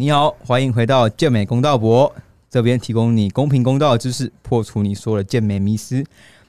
你好，欢迎回到健美公道博这边，提供你公平公道的知识，破除你说的健美迷思。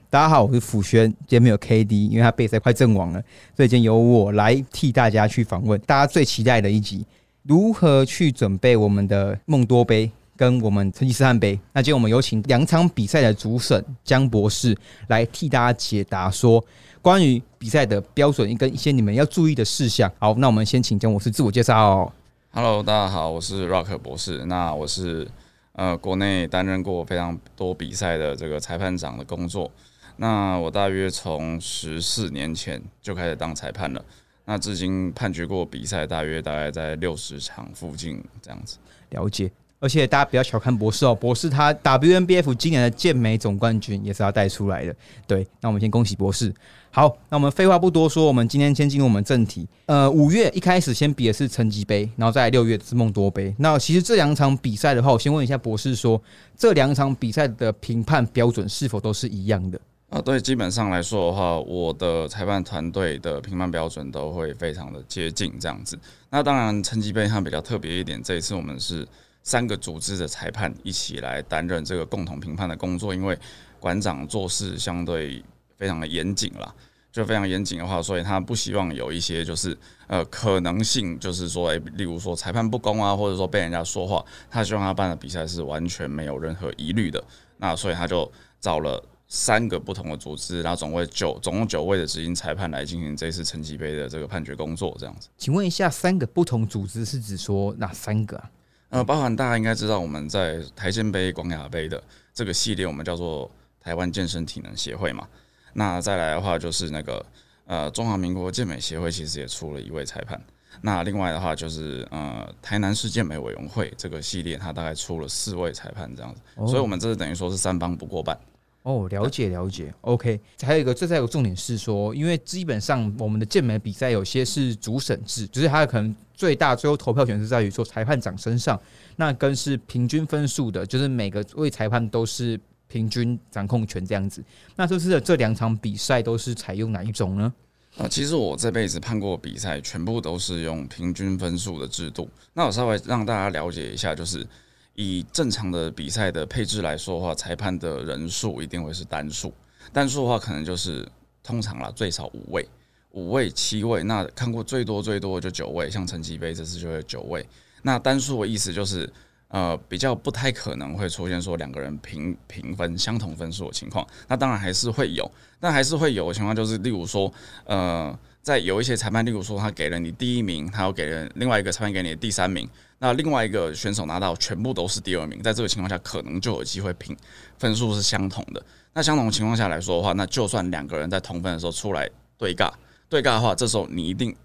大家好，我是辅轩，今天没有 KD，因为他备赛快阵亡了，所以今天由我来替大家去访问大家最期待的一集，如何去准备我们的梦多杯跟我们成吉思汗杯。那今天我们有请两场比赛的主审江博士来替大家解答，说关于比赛的标准跟一些你们要注意的事项。好，那我们先请江博士自我介绍。Hello，大家好，我是 Rock 博士。那我是呃国内担任过非常多比赛的这个裁判长的工作。那我大约从十四年前就开始当裁判了。那至今判决过比赛大约大概在六十场附近这样子。了解。而且大家不要小看博士哦，博士他 WNBF 今年的健美总冠军也是要带出来的。对，那我们先恭喜博士。好，那我们废话不多说，我们今天先进入我们正题。呃，五月一开始先比的是成绩杯，然后在六月是梦多杯。那其实这两场比赛的话，我先问一下博士说，这两场比赛的评判标准是否都是一样的？啊，对，基本上来说的话，我的裁判团队的评判标准都会非常的接近这样子。那当然，成绩杯它比较特别一点，这一次我们是三个组织的裁判一起来担任这个共同评判的工作，因为馆长做事相对非常的严谨啦，就非常严谨的话，所以他不希望有一些就是呃可能性，就是说，诶、例如说裁判不公啊，或者说被人家说话，他希望他办的比赛是完全没有任何疑虑的。那所以他就找了。三个不同的组织，然后总共九总共九位的执行裁判来进行这次成绩杯的这个判决工作，这样子。请问一下，三个不同组织是指说哪三个啊？呃，包含大家应该知道，我们在台健杯、广雅杯的这个系列，我们叫做台湾健身体能协会嘛。那再来的话，就是那个呃中华民国健美协会，其实也出了一位裁判。那另外的话，就是呃台南市健美委员会这个系列，它大概出了四位裁判这样子。所以，我们这是等于说是三方不过半。哦，了解了解，OK。还有一个，这再有个重点是说，因为基本上我们的健美比赛有些是主审制，就是它可能最大最后投票权是在于说裁判长身上，那跟是平均分数的，就是每个位裁判都是平均掌控权这样子。那这次的这两场比赛都是采用哪一种呢？啊，其实我这辈子判过比赛，全部都是用平均分数的制度。那我稍微让大家了解一下，就是。以正常的比赛的配置来说的话，裁判的人数一定会是单数。单数的话，可能就是通常啦，最少五位、五位、七位。那看过最多最多就九位，像成绩杯这次就会九位。那单数的意思就是，呃，比较不太可能会出现说两个人平平分相同分数的情况。那当然还是会有，但还是会有的情况就是，例如说，呃，在有一些裁判，例如说他给了你第一名，他又给了另外一个裁判给你第三名。那另外一个选手拿到全部都是第二名，在这个情况下，可能就有机会平分数是相同的。那相同情况下来说的话，那就算两个人在同分的时候出来对尬，对尬的话，这时候你一定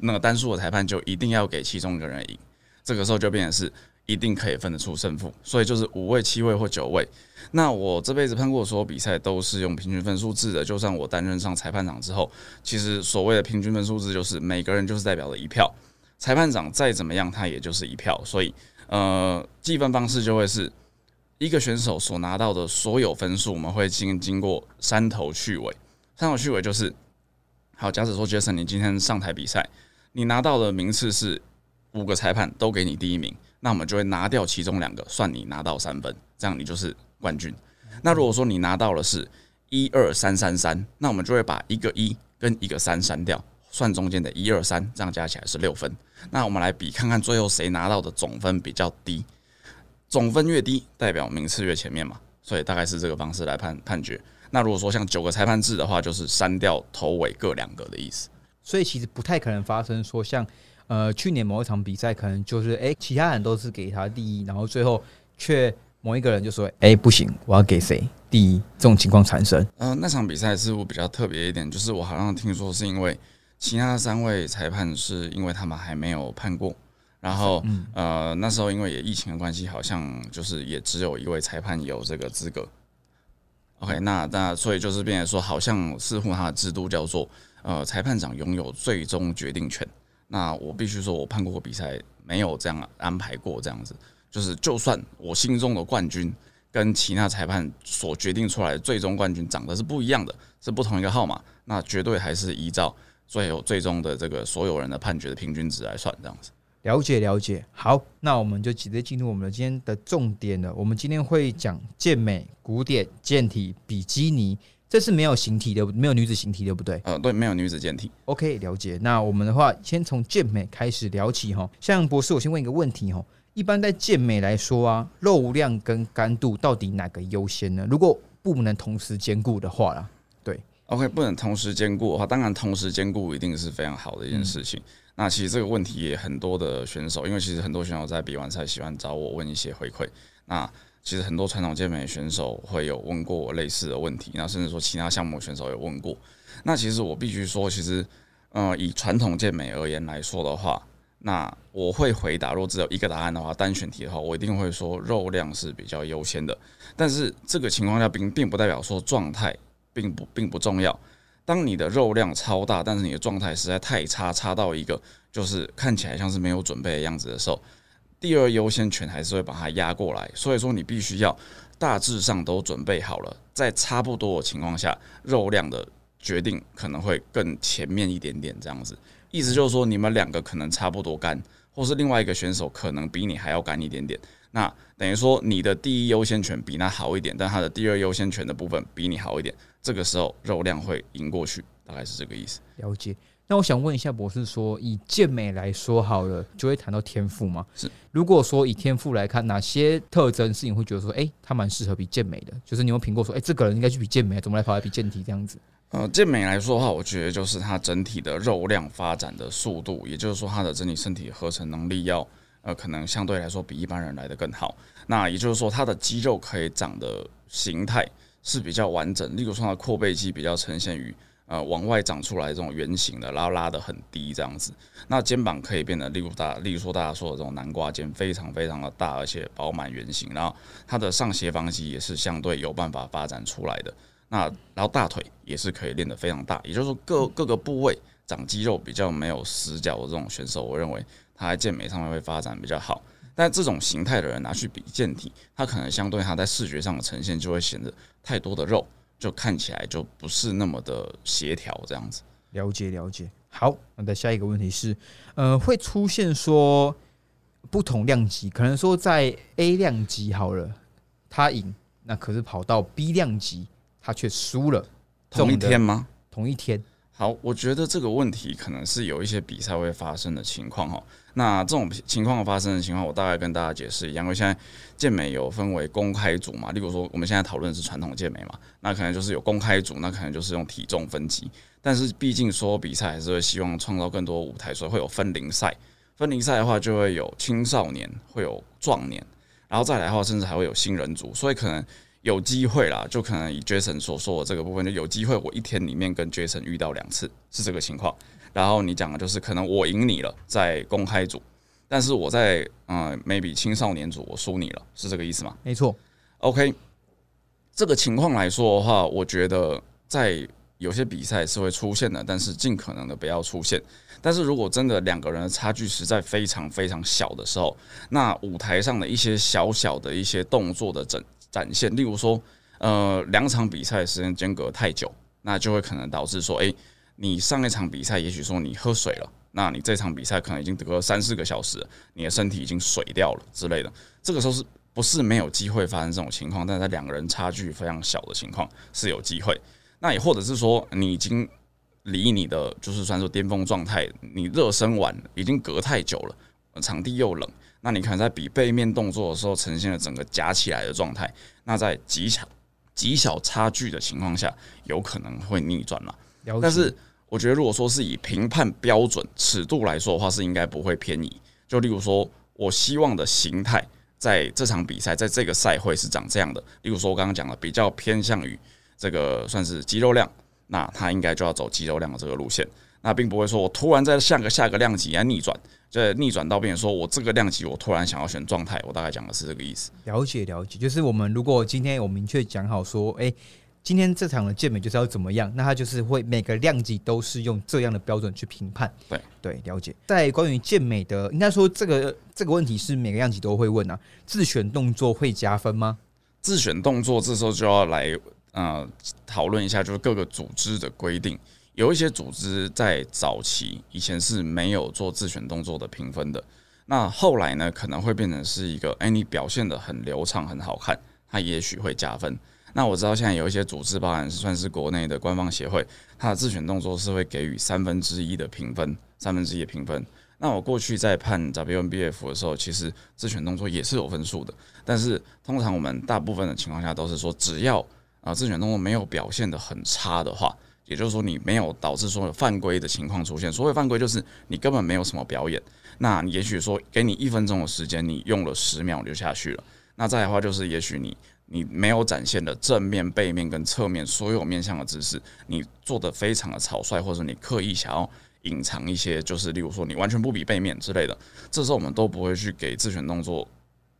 那个单数的裁判就一定要给其中一个人赢，这个时候就变成是一定可以分得出胜负。所以就是五位、七位或九位。那我这辈子判过所有比赛都是用平均分数制的，就算我担任上裁判长之后，其实所谓的平均分数制就是每个人就是代表了一票。裁判长再怎么样，他也就是一票，所以呃，计分方式就会是一个选手所拿到的所有分数，我们会经经过三头去尾。三头去尾就是，好，假使说 Jason，你今天上台比赛，你拿到的名次是五个裁判都给你第一名，那我们就会拿掉其中两个，算你拿到三分，这样你就是冠军。那如果说你拿到的是一二三三三，那我们就会把一个一跟一个三删掉。算中间的一二三，这样加起来是六分。那我们来比看看最后谁拿到的总分比较低，总分越低代表名次越前面嘛，所以大概是这个方式来判判决。那如果说像九个裁判制的话，就是删掉头尾各两个的意思。所以其实不太可能发生说像呃去年某一场比赛，可能就是哎、其他人都是给他第一，然后最后却某一个人就说哎、不行，我要给谁第一，这种情况产生。呃，那场比赛似乎比较特别一点，就是我好像听说是因为其他三位裁判是因为他们还没有判过，然后呃那时候因为也疫情的关系，好像就是也只有一位裁判有这个资格。OK，那那所以就是变成说，好像似乎他的制度叫做呃裁判长拥有最终决定权。那我必须说，我判过比赛没有这样安排过，这样子就是就算我心中的冠军跟其他裁判所决定出来的最终冠军长得是不一样的，是不同一个号码，那绝对还是依照最有最终的这个所有人的判决的平均值来算，这样子。了解了解。好，那我们就直接进入我们的今天的重点了。我们今天会讲健美、古典、健体、比基尼，这是没有形体的，没有女子形体，对不对呃，对，没有女子健体。？OK，了解。那我们的话，先从健美开始聊起哈。像博士，我先问一个问题哈。一般在健美来说啊，肉量跟干度到底哪个优先呢？如果不能同时兼顾的话啦，对 OK，不能同时兼顾的话，当然同时兼顾一定是非常好的一件事情。那其实这个问题也很多的选手，因为其实很多选手在比完赛喜欢找我问一些回馈。那其实很多传统健美选手会有问过我类似的问题，那甚至说其他项目选手有问过。那其实我必须说，其实呃以传统健美而言来说的话，那我会回答，如果只有一个答案的话，单选题的话，我一定会说肉量是比较优先的。但是这个情况下并并不代表说状态并不并不重要。当你的肉量超大，但是你的状态实在太差，差到一个就是看起来像是没有准备的样子的时候，第二优先权还是会把它压过来。所以说你必须要大致上都准备好了，在差不多的情况下，肉量的决定可能会更前面一点点这样子。意思就是说，你们两个可能差不多干，或是另外一个选手可能比你还要干一点点。那等于说你的第一优先权比他好一点，但他的第二优先权的部分比你好一点，这个时候肉量会赢过去，大概是这个意思。了解。那我想问一下博士说，以健美来说好了，就会谈到天赋吗？是。如果说以天赋来看，哪些特征是你会觉得说，哎、他蛮适合比健美的？就是你有评过说，哎、这个人应该去比健美，怎么来跑来比健体这样子？呃，健美来说的话，我觉得就是他整体的肉量发展的速度，也就是说他的整体身体合成能力要呃，可能相对来说比一般人来的更好。那也就是说，他的肌肉可以长的形态是比较完整，例如说他的阔背肌比较呈现于呃往外长出来这种圆形的，然后拉得很低这样子。那肩膀可以变得，例如大，例如说大家说的这种南瓜肩，非常非常的大，而且饱满圆形。然后它的上斜方肌也是相对有办法发展出来的。那然后大腿也是可以练得非常大，也就是说各各个部位长肌肉比较没有死角的这种选手，我认为他在健美上面会发展比较好。但这种形态的人拿去比健体，他可能相对他在视觉上的呈现就会显得太多的肉，就看起来就不是那么的协调这样子。了解了解。好，那的下一个问题是，呃，会出现说不同量级，可能说在 A 量级好了，他赢，那可是跑到 B 量级，他却输了，同一天吗？同一天，好，我觉得这个问题可能是有一些比赛会发生的情况哈。那这种情况发生的情况，我大概跟大家解释一样。因为现在健美有分为公开组嘛，例如说我们现在讨论的是传统健美嘛，那可能就是有公开组，那可能就是用体重分级。但是毕竟说比赛还是会希望创造更多舞台，所以会有分龄赛。分龄赛的话，就会有青少年，会有壮年，然后再来的话，甚至还会有新人组，所以可能有机会啦，就可能以 Jason 所说的这个部分，就有机会我一天里面跟 Jason 遇到两次，是这个情况。然后你讲的就是可能我赢你了，在公开组，但是我在嗯、呃 maybe 青少年组我输你了，是这个意思吗没错，？OK，这个情况来说的话，我觉得在有些比赛是会出现的，但是尽可能的不要出现。但是如果真的两个人的差距实在非常非常小的时候，那舞台上的一些小小的一些动作的展展现，例如说，呃，两场比赛时间间隔太久，那就会可能导致说，诶，你上一场比赛也许说你喝水了，那你这场比赛可能已经得了三四个小时，你的身体已经水掉了之类的，这个时候是不是没有机会发生这种情况？但在两个人差距非常小的情况是有机会。那也或者是说，你已经离你的就是算说巅峰状态，你热身完已经隔太久了，场地又冷，那你可能在比背面动作的时候呈现了整个夹起来的状态，那在极小极小差距的情况下，有可能会逆转嘛。了。但是我觉得，如果说是以评判标准尺度来说的话，是应该不会偏移。就例如说，我希望的形态在这场比赛，在这个赛会是长这样的。例如说，我刚刚讲的比较偏向于这个算是肌肉量，那它应该就要走肌肉量的这个路线。那并不会说我突然在下个下个量级来逆转，这逆转到变成说我这个量级我突然想要选状态，我大概讲的是这个意思。了解了解，就是我们如果今天有明确讲好说，哎、今天这场的健美就是要怎么样，那他就是会每个量级都是用这样的标准去评判。对对，了解。在关于健美的，应该说这个这个问题是每个量级都会问啊，自选动作会加分吗？自选动作这时候就要来呃讨论一下，就是各个组织的规定。有一些组织在早期以前是没有做自选动作的评分的，那后来呢，可能会变成是一个，哎，你表现的很流畅、很好看，它也许会加分。那我知道现在有一些组织，包含算是国内的官方协会，它的自选动作是会给予三分之一的评分，三分之一的评分。那我过去在判 WNBF 的时候，其实自选动作也是有分数的，但是通常我们大部分的情况下都是说，只要啊自选动作没有表现的很差的话，也就是说你没有导致说有犯规的情况出现。所谓犯规就是你根本没有什么表演，那也许说给你一分钟的时间，你用了十秒就下去了。那再的话就是，也许你。你没有展现的正面、背面跟侧面所有面向的姿势，你做的非常的草率，或者你刻意想要隐藏一些，就是例如说你完全不比背面之类的，这时候我们都不会去给自选动作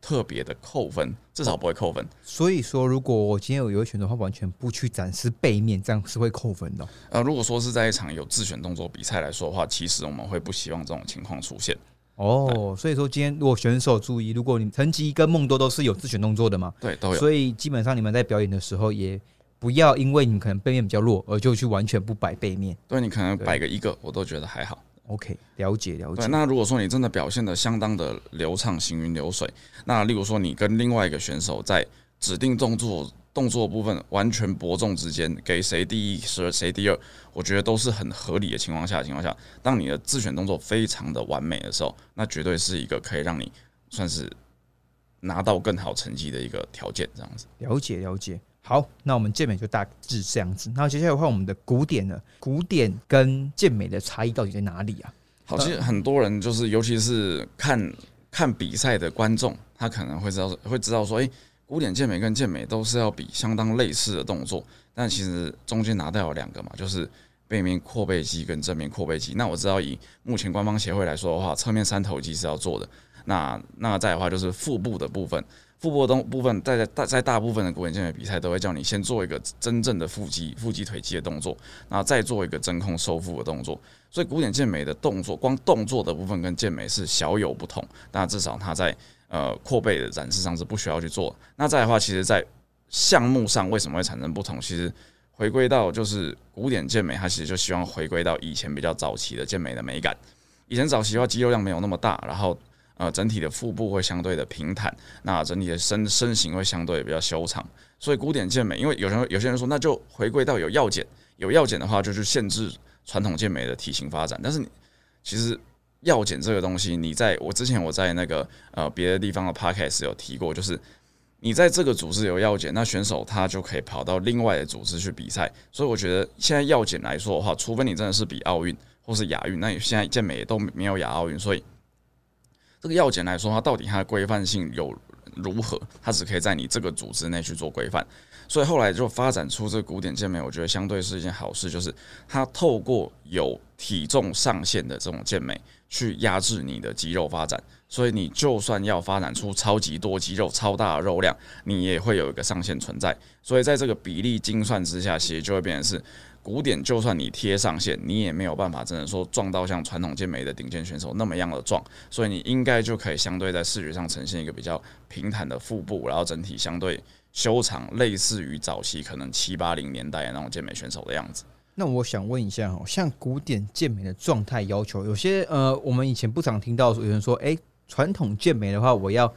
特别的扣分，至少不会扣分。所以说，如果我今天有一个选的话完全不去展示背面，这样是会扣分的。呃，如果说是在一场有自选动作比赛来说的话，其实我们会不希望这种情况出现。哦，所以说今天如果选手注意，如果你成吉跟梦多都是有自选动作的嘛，对，都有。所以基本上你们在表演的时候，也不要因为你可能背面比较弱，而就去完全不摆背面。对你可能摆个一个，我都觉得还好。OK，了解了解。那如果说你真的表现的相当的流畅、行云流水，那例如说你跟另外一个选手在指定动作。动作部分完全伯仲之间，给谁第一谁谁第二，我觉得都是很合理的情况下情况下，当你的自选动作非常的完美的时候，那绝对是一个可以让你算是拿到更好成绩的一个条件。这样子，了解了解。好，那我们健美就大致这样子。那接下来换我们的古典了，古典跟健美的差异到底在哪里啊？好，其实很多人就是，尤其是看看比赛的观众，他可能会知道会知道说，哎。古典健美跟健美都是要比相当类似的动作，但其实中间拿到有两个嘛，就是背面阔背肌跟正面阔背肌。那我知道以目前官方协会来说的话，侧面三头肌是要做的。那那再的话就是腹部的部分，腹部的东部分在大在大部分的古典健美比赛都会叫你先做一个真正的腹肌、腹肌腿肌的动作，然后再做一个真空收腹的动作。所以古典健美的动作，光动作的部分跟健美是小有不同，但至少它在。呃，扩背的展示上是不需要去做。那再的话，其实，在项目上为什么会产生不同？其实回归到就是古典健美，它其实就希望回归到以前比较早期的健美的美感。以前早期的话，肌肉量没有那么大，然后呃，整体的腹部会相对的平坦，那整体的身身形会相对比较修长。所以古典健美，因为有人有些人说，那就回归到有药检，有药检的话，就去限制传统健美的体型发展。但是你其实。药检这个东西，你在我之前我在那个呃别的地方的 podcast 有提过，就是你在这个组织有药检，那选手他就可以跑到另外的组织去比赛。所以我觉得现在药检来说的话，除非你真的是比奥运或是亚运，那你现在健美都没有亚奥运，所以这个药检来说，它到底它的规范性有如何？它只可以在你这个组织内去做规范。所以后来就发展出这个古典健美，我觉得相对是一件好事，就是它透过有体重上限的这种健美。去压制你的肌肉发展，所以你就算要发展出超级多肌肉、超大的肉量，你也会有一个上限存在。所以在这个比例精算之下，其实就会变成是古典，就算你贴上线，你也没有办法真的说撞到像传统健美的顶尖选手那么样的壮。所以你应该就可以相对在视觉上呈现一个比较平坦的腹部，然后整体相对修长，类似于早期可能七八零年代那种健美选手的样子。那我想问一下哈，像古典健美的状态要求，有些呃，我们以前不常听到有人说，哎，传统健美的话，我要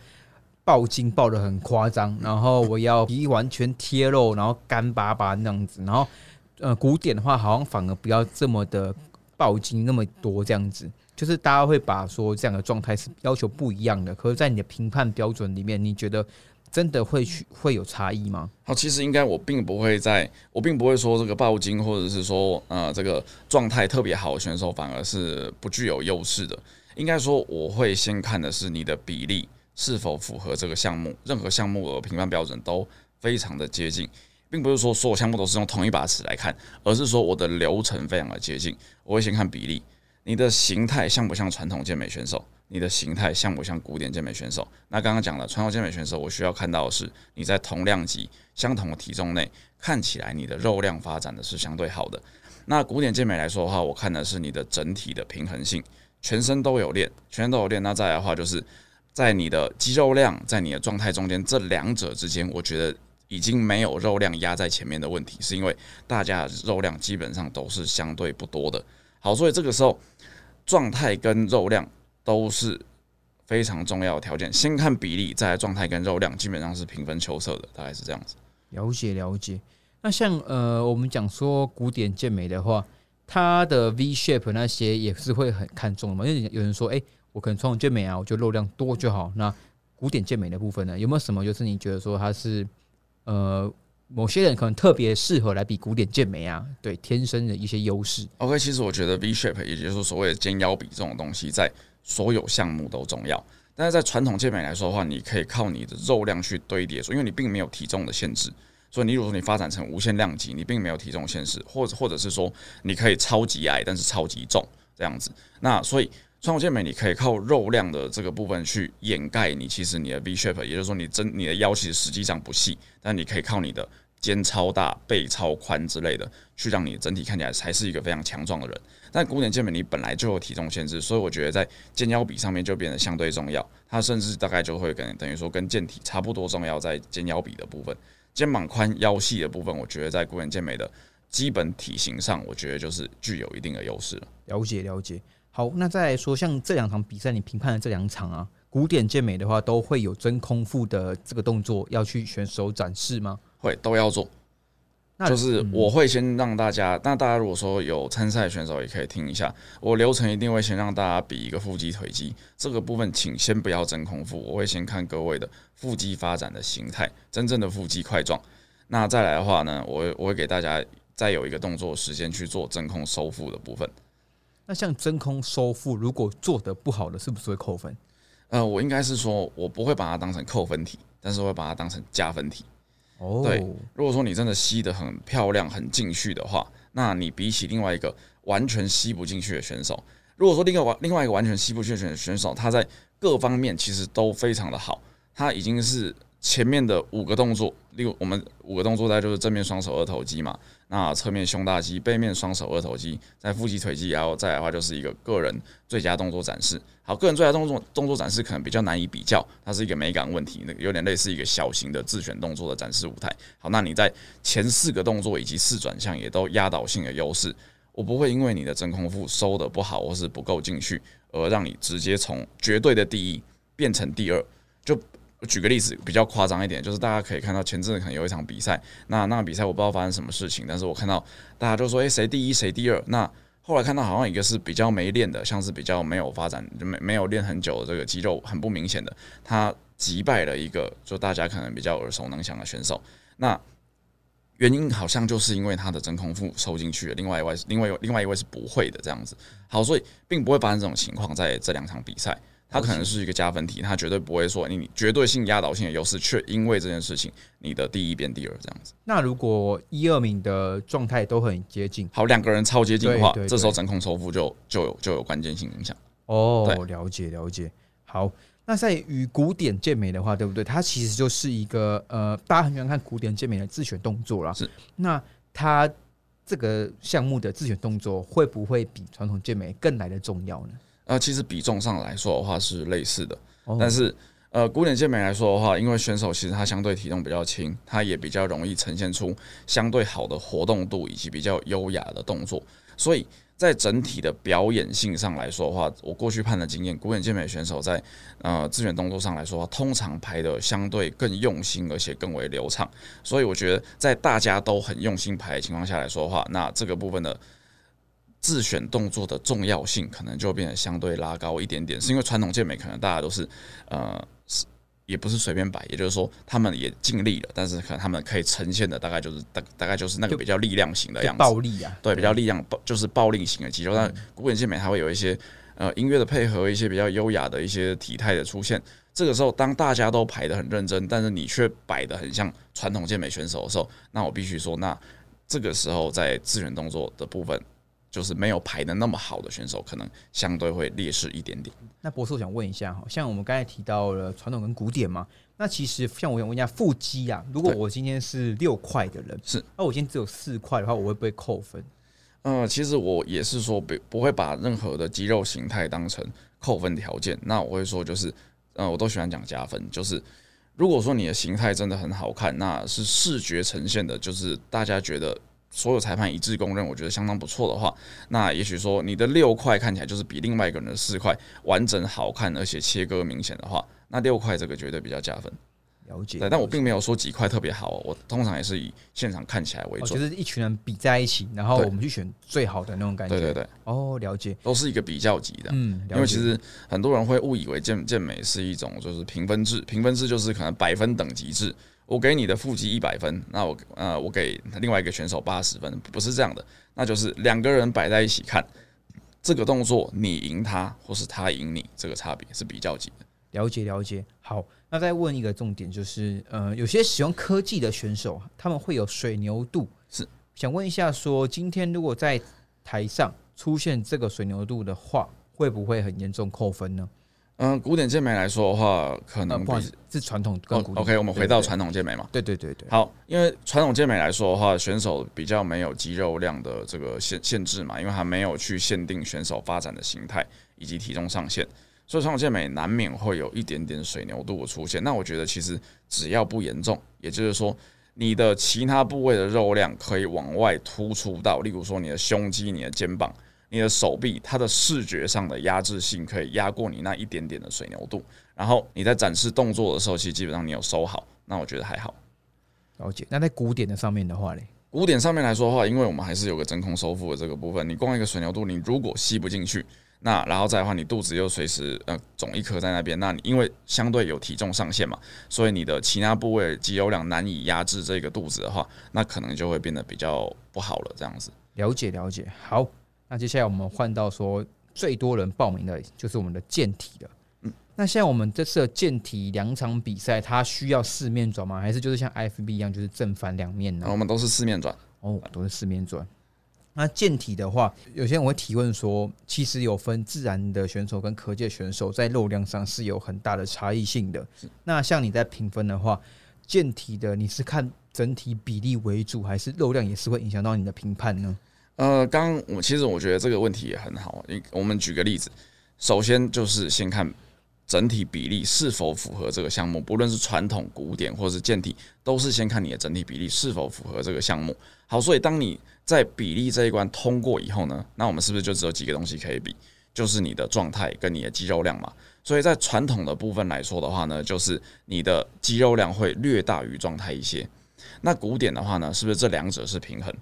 爆筋爆的很夸张，然后我要皮完全贴肉，然后干巴巴那样子，然后呃，古典的话，好像反而不要这么的爆筋那么多这样子，就是大家会把说这样的状态是要求不一样的，可是，在你的评判标准里面，你觉得？真的会去会有差异吗？好，其实应该我并不会在，我并不会说这个爆金或者是说呃这个状态特别好的选手反而是不具有优势的。应该说我会先看的是你的比例是否符合这个项目，任何项目的评判标准都非常的接近，并不是说所有项目都是用同一把尺来看，而是说我的流程非常的接近。我会先看比例，你的形态像不像传统健美选手？你的形态像不像古典健美选手？那刚刚讲了传统健美选手，我需要看到的是你在同量级、相同的体重内，看起来你的肉量发展的是相对好的。那古典健美来说的话，我看的是你的整体的平衡性，全身都有练，全身都有练。那再来的话，就是在你的肌肉量、在你的状态中间，这两者之间，我觉得已经没有肉量压在前面的问题，是因为大家肉量基本上都是相对不多的。好，所以这个时候状态跟肉量。都是非常重要的条件。先看比例，再来状态跟肉量，基本上是平分秋色的，大概是这样子。了解了解。那像呃，我们讲说古典健美的话，它的 V shape 那些也是会很看重的嘛。因为有人说，哎、我可能传统健美啊，我就肉量多就好。那古典健美的部分呢，有没有什么就是你觉得说它是呃，某些人可能特别适合来比古典健美啊？对，天生的一些优势。OK，其实我觉得 V shape，也就是说所谓的肩腰比这种东西，在所有项目都重要。但是在传统健美来说的话，你可以靠你的肉量去堆叠，因为你并没有体重的限制。所以你如果说你发展成无限量级，你并没有体重限制，或者或者是说你可以超级矮但是超级重这样子。那所以传统健美你可以靠肉量的这个部分去掩盖你其实你的 V shape，也就是说你真你的腰其实实际上不细，但你可以靠你的肩超大、背超宽之类的，去让你整体看起来才是一个非常强壮的人。但古典健美你本来就有体重限制，所以我觉得在肩腰比上面就变得相对重要。它甚至大概就会跟等于说跟健体差不多重要，在肩腰比的部分，肩膀宽腰细的部分，我觉得在古典健美的基本体型上，我觉得就是具有一定的优势了。了解了解。好，那再来说，像这两场比赛，你评判的这两场啊，古典健美的话，都会有真空腹的这个动作要去选手展示吗？会都要做，那就是嗯我会先让大家，那大家如果说有参赛选手也可以听一下，我流程一定会先让大家比一个腹肌腿肌这个部分，请先不要真空腹，我会先看各位的腹肌发展的形态，真正的腹肌块状。那再来的话呢，我我会给大家再有一个动作时间去做真空收腹的部分。那像真空收腹，如果做的不好的，是不是会扣分？呃，我应该是说，我不会把它当成扣分题，但是我会把它当成加分题。哦，对如果说你真的吸得很漂亮、很进去的话，那你比起另外一个完全吸不进去的选手，如果说另外另外一个完全吸不进去的选手，他在各方面其实都非常的好，他已经是前面的五个动作，例如我们五个动作，大概就是正面双手二头肌嘛，那侧面胸大肌，背面双手二头肌，在腹肌腿肌，然后再来的话就是一个个人最佳动作展示。好，个人最佳动作动作展示可能比较难以比较，它是一个美感问题，那个有点类似一个小型的自选动作的展示舞台。好，那你在前四个动作以及四转向也都压倒性的优势，我不会因为你的真空腹收的不好或是不够进去，而让你直接从绝对的第一变成第二。我举个例子，比较夸张一点，就是大家可以看到前阵子可能有一场比赛，那那比赛我不知道发生什么事情，但是我看到大家就说，诶、谁第一谁第二，那。后来看到好像一个是比较没练的，像是比较没有发展，就没没有练很久的这个肌肉很不明显的，他击败了一个就大家可能比较耳熟能详的选手。那原因好像就是因为他的真空腹收进去了，另外一位另外另外一位是不会的这样子。好，所以并不会发生这种情况在这两场比赛，它可能是一个加分题，它绝对不会说你绝对性压倒性的优势，却因为这件事情你的第一变第二这样子。那如果一二名的状态都很接近，好，两个人超接近的话这时候真空收腹就就有就有关键性影响。哦，对了解了解。好，那在与古典健美的话，对不对？它其实就是一个呃，大家很喜欢看古典健美的自选动作啦。是。那它这个项目的自选动作会不会比传统健美更来的重要呢？呃，其实比重上来说的话是类似的，哦但是呃，古典健美来说的话，因为选手其实他相对体重比较轻，他也比较容易呈现出相对好的活动度以及比较优雅的动作，所以在整体的表演性上来说的话，我过去判的经验，古典健美选手在呃自选动作上来说的话，通常排的相对更用心，而且更为流畅。所以我觉得在大家都很用心排的情况下来说的话，那这个部分的自选动作的重要性可能就变得相对拉高一点点，是因为传统健美可能大家都是呃。是也不是随便摆，也就是说，他们也尽力了，但是可能他们可以呈现的大概就是大大概就是那个比较力量型的样子，暴力啊，对，比较力量暴就是暴力型的肌肉。但古典健美它会有一些呃音乐的配合，一些比较优雅的一些体态的出现。这个时候，当大家都排的很认真，但是你却摆的很像传统健美选手的时候，那我必须说，那这个时候在自选动作的部分，就是没有排的那么好的选手，可能相对会劣势一点点。那博士，我想问一下哈，像我们刚才提到了传统跟古典嘛，那其实像我想问一下腹肌啊，如果我今天是六块的人，是，那我今天只有四块的话，我会不会扣分？呃，其实我也是说不不会把任何的肌肉形态当成扣分条件，那我会说就是，呃，我都喜欢讲加分，就是如果说你的形态真的很好看，那是视觉呈现的，就是大家觉得所有裁判一致公认，我觉得相当不错的话，那也许说你的六块看起来就是比另外一个人的四块完整好看，而且切割明显的话，那六块这个绝对比较加分。了解，但我并没有说几块特别好，我通常也是以现场看起来为主，就是一群人比在一起，然后我们去选最好的那种感觉。对对对，哦，了解，都是一个比较级的。嗯，因为其实很多人会误以为健健美是一种就是评分制，评分制就是可能百分等级制。我给你的腹肌一百分，那我呃我给另外一个选手八十分，不是这样的，那就是两个人摆在一起看这个动作，你赢他或是他赢你，这个差别是比较级的。了解了解，好，那再问一个重点，就是呃有些使用科技的选手，他们会有水牛度，是想问一下，说今天如果在台上出现这个水牛度的话，会不会很严重扣分呢？嗯，古典健美来说的话，可能是传统跟古 OK，我们回到传统健美嘛。对对对对。好，因为传统健美来说的话，选手比较没有肌肉量的这个限限制嘛，因为他没有去限定选手发展的形态以及体重上限，所以传统健美难免会有一点点水牛度的出现。那我觉得其实只要不严重，也就是说你的其他部位的肉量可以往外突出到，例如说你的胸肌、你的肩膀。你的手臂，它的视觉上的压制性可以压过你那一点点的水牛度，然后你在展示动作的时候，其实基本上你有收好，那我觉得还好。了解。那在古典的上面的话嘞，古典上面来说的话，因为我们还是有个真空收腹的这个部分，你光一个水牛度，你如果吸不进去，那然后再的话，你肚子又随时呃肿一颗在那边，那你因为相对有体重上限嘛，所以你的其他部位肌肉量难以压制这个肚子的话，那可能就会变得比较不好了。这样子。了解了解，好。那接下来我们换到说最多人报名的就是我们的健体了。嗯，那现在我们这次的健体两场比赛，它需要四面转吗？还是就是像 FB 一样，就是正反两面呢？我们都是四面转哦，都是四面转。那健体的话，有些人会提问说，其实有分自然的选手跟科技选手在肉量上是有很大的差异性的。那像你在评分的话，健体的你是看整体比例为主，还是肉量也是会影响到你的评判呢？呃，刚我其实我觉得这个问题也很好。你我们举个例子，首先就是先看整体比例是否符合这个项目，不论是传统、古典或是健体，都是先看你的整体比例是否符合这个项目。好，所以当你在比例这一关通过以后呢，那我们是不是就只有几个东西可以比？就是你的状态跟你的肌肉量嘛。所以在传统的部分来说的话呢，就是你的肌肉量会略大于状态一些。那古典的话呢，是不是这两者是平衡？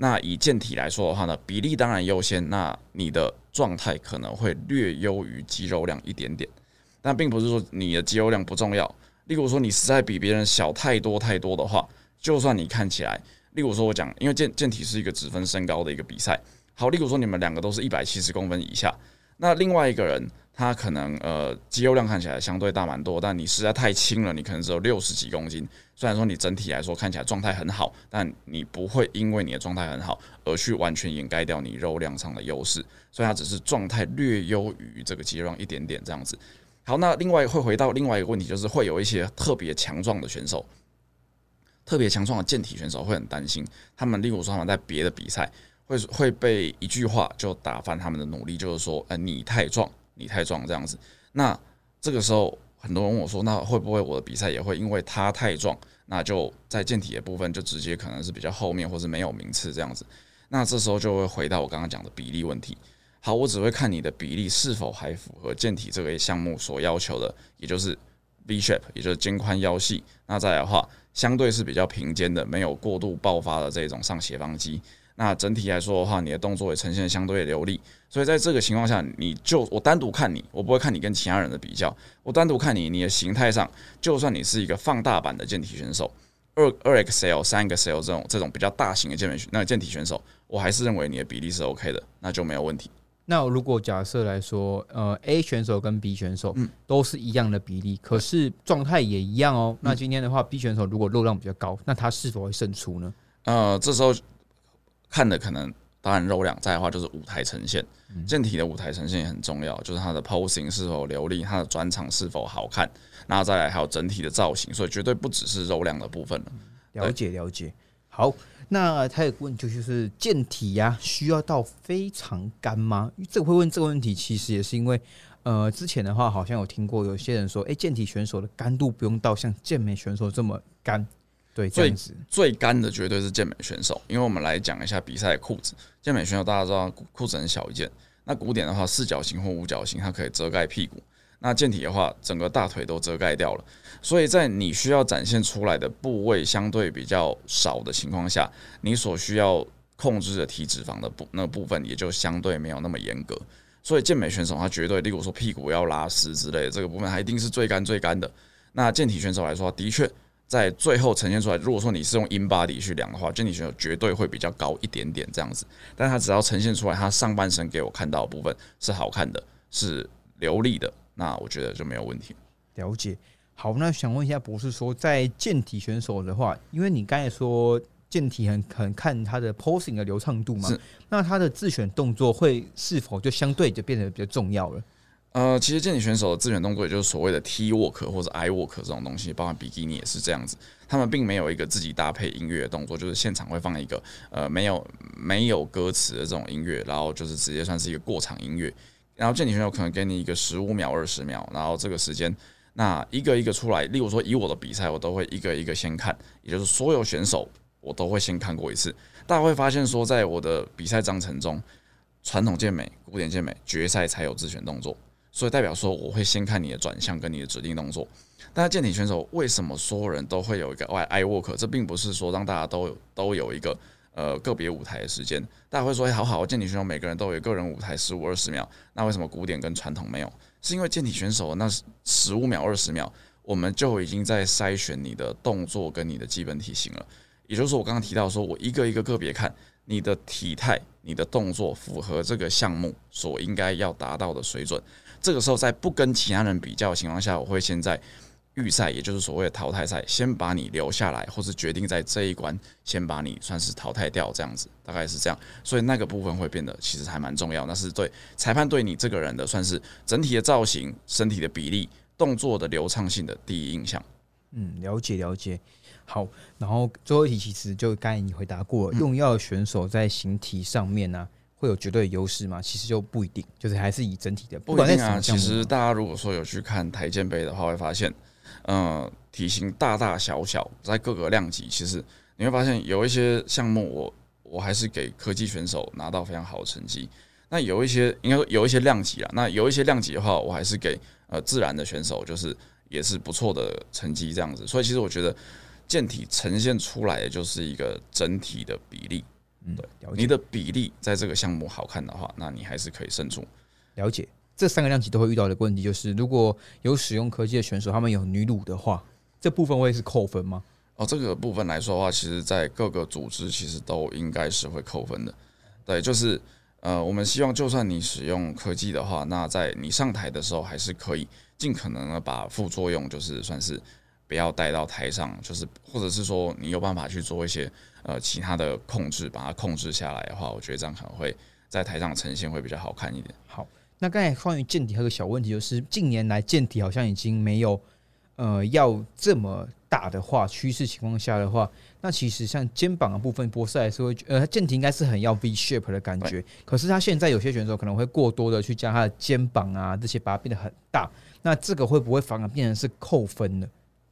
那以健体来说的话呢，比例当然优先。那你的状态可能会略优于肌肉量一点点，但并不是说你的肌肉量不重要。例如说你实在比别人小太多太多的话，就算你看起来，例如说我讲，因为健健体是一个只分身高的一个比赛。好，例如说你们两个都是一百七十公分以下，那另外一个人。他可能呃肌肉量看起来相对大蛮多，但你实在太轻了，你可能只有六十几公斤。虽然说你整体来说看起来状态很好，但你不会因为你的状态很好而去完全掩盖掉你肉量上的优势，所以它只是状态略优于这个肌肉量一点点这样子。好，那另外会回到另外一个问题，就是会有一些特别强壮的选手，特别强壮的健体选手会很担心，他们例如说他们在别的比赛会会被一句话就打翻他们的努力，就是说，呃，你太壮。你太壮这样子，那这个时候很多人问我说，那会不会我的比赛也会因为他太壮，那就在健体的部分就直接可能是比较后面或是没有名次这样子？那这时候就会回到我刚刚讲的比例问题。好，我只会看你的比例是否还符合健体这个项目所要求的，也就是 V shape，也就是肩宽腰细。那再来的话，相对是比较平肩的，没有过度爆发的这种上斜方肌。那整体来说的话，你的动作也呈现相对流利，所以在这个情况下，你就我单独看你，我不会看你跟其他人的比较，我单独看你，你的形态上，就算你是一个放大版的健体选手，二二 XL、三 XL 这种这种比较大型的健美那健体选手，我还是认为你的比例是 OK 的，那就没有问题。那如果假设来说，呃，A 选手跟 B 选手都是一样的比例，可是状态也一样哦，那今天的话，B 选手如果肉量比较高，那他是否会胜出呢？呃，这时候。看的可能当然肉量在的话就是舞台呈现，健体的舞台呈现也很重要，就是它的 posing 是否流利，它的转场是否好看，那再来还有整体的造型，所以绝对不只是肉量的部分了。了解了解，好，那他也问题就是健体呀，需要到非常干吗？这个会问这个问题，其实也是因为，呃，之前的话好像有听过有些人说，哎，健体选手的干度不用到像健美选手这么干。对，最最干的绝对是健美选手，因为我们来讲一下比赛的裤子。健美选手大家知道裤裤子很小一件，那古典的话四角形或五角形，它可以遮盖屁股。那健体的话，整个大腿都遮盖掉了，所以在你需要展现出来的部位相对比较少的情况下，你所需要控制的体脂肪的部那部分也就相对没有那么严格。所以健美选手他绝对，例如说屁股要拉丝之类的这个部分，它一定是最干最干的。那健体选手来说，的确在最后呈现出来，如果说你是用 in body 去量的话，健体选手绝对会比较高一点点这样子。但他只要呈现出来，他上半身给我看到的部分是好看的，是流利的。那我觉得就没有问题。了解。好，那想问一下博士说，在健体选手的话，因为你刚才说健体很很看他的 posing 的流畅度嘛，那他的自选动作会是否就相对就变得比较重要了？呃，其实健体选手的自选动作，也就是所谓的 T walk 或者 I walk 这种东西，包括比基尼也是这样子。他们并没有一个自己搭配音乐的动作，就是现场会放一个呃没有没有歌词的这种音乐，然后就是直接算是一个过场音乐。然后健体选手可能给你一个十五秒、二十秒，然后这个时间，那一个一个出来。例如说，以我的比赛，我都会一个一个先看，也就是所有选手我都会先看过一次。大家会发现说，在我的比赛章程中，传统健美、古典健美决赛才有自选动作，所以代表说我会先看你的转向跟你的指定动作。但健体选手为什么所有人都会有一个外 I work？这并不是说让大家都都有一个呃个别舞台的时间。大家会说，哎、好好，健体选手每个人都有个人舞台十五二十秒，那为什么古典跟传统没有？是因为健体选手那十五秒二十秒，我们就已经在筛选你的动作跟你的基本体型了。也就是说，我刚刚提到说，我一个一个个别看你的体态、你的动作符合这个项目所应该要达到的水准。这个时候，在不跟其他人比较的情况下，我会先在预赛，也就是所谓的淘汰赛，先把你留下来，或是决定在这一关先把你算是淘汰掉，这样子大概是这样。所以那个部分会变得其实还蛮重要，那是对裁判对你这个人的算是整体的造型、身体的比例、动作的流畅性的第一印象。嗯，了解了解。好，然后最后一题其实就刚才你回答过了，用药选手在形体上面呢、会有绝对的优势吗？其实就不一定，就是还是以整体的，不一管在定啊。其实大家如果说有去看台健杯的话，会发现，呃，体型大大小小，在各个量级，其实你会发现有一些项目我，我还是给科技选手拿到非常好的成绩。那有一些应该说有一些量级啊，那有一些量级的话，我还是给呃自然的选手，就是也是不错的成绩这样子。所以其实我觉得健体呈现出来的就是一个整体的比例。嗯，对你的比例在这个项目好看的话，那你还是可以胜出。了解。这三个量级都会遇到的问题就是，如果有使用科技的选手，他们有女乳的话，这部分会是扣分吗？哦，这个部分来说的话，其实在各个组织其实都应该是会扣分的。对，就是呃，我们希望就算你使用科技的话，那在你上台的时候，还是可以尽可能的把副作用就是算是不要带到台上，就是或者是说你有办法去做一些呃其他的控制，把它控制下来的话，我觉得这样可能会在台上呈现会比较好看一点。好，那刚才关于健体还有个小问题，就是近年来健体好像已经没有呃要这么大的话趋势情况下的话，那其实像肩膀的部分，博士还是会觉呃健体应该是很要 V shape 的感觉，可是他现在有些选手可能会过多的去将他的肩膀啊这些把它变得很大，那这个会不会反而变成是扣分呢？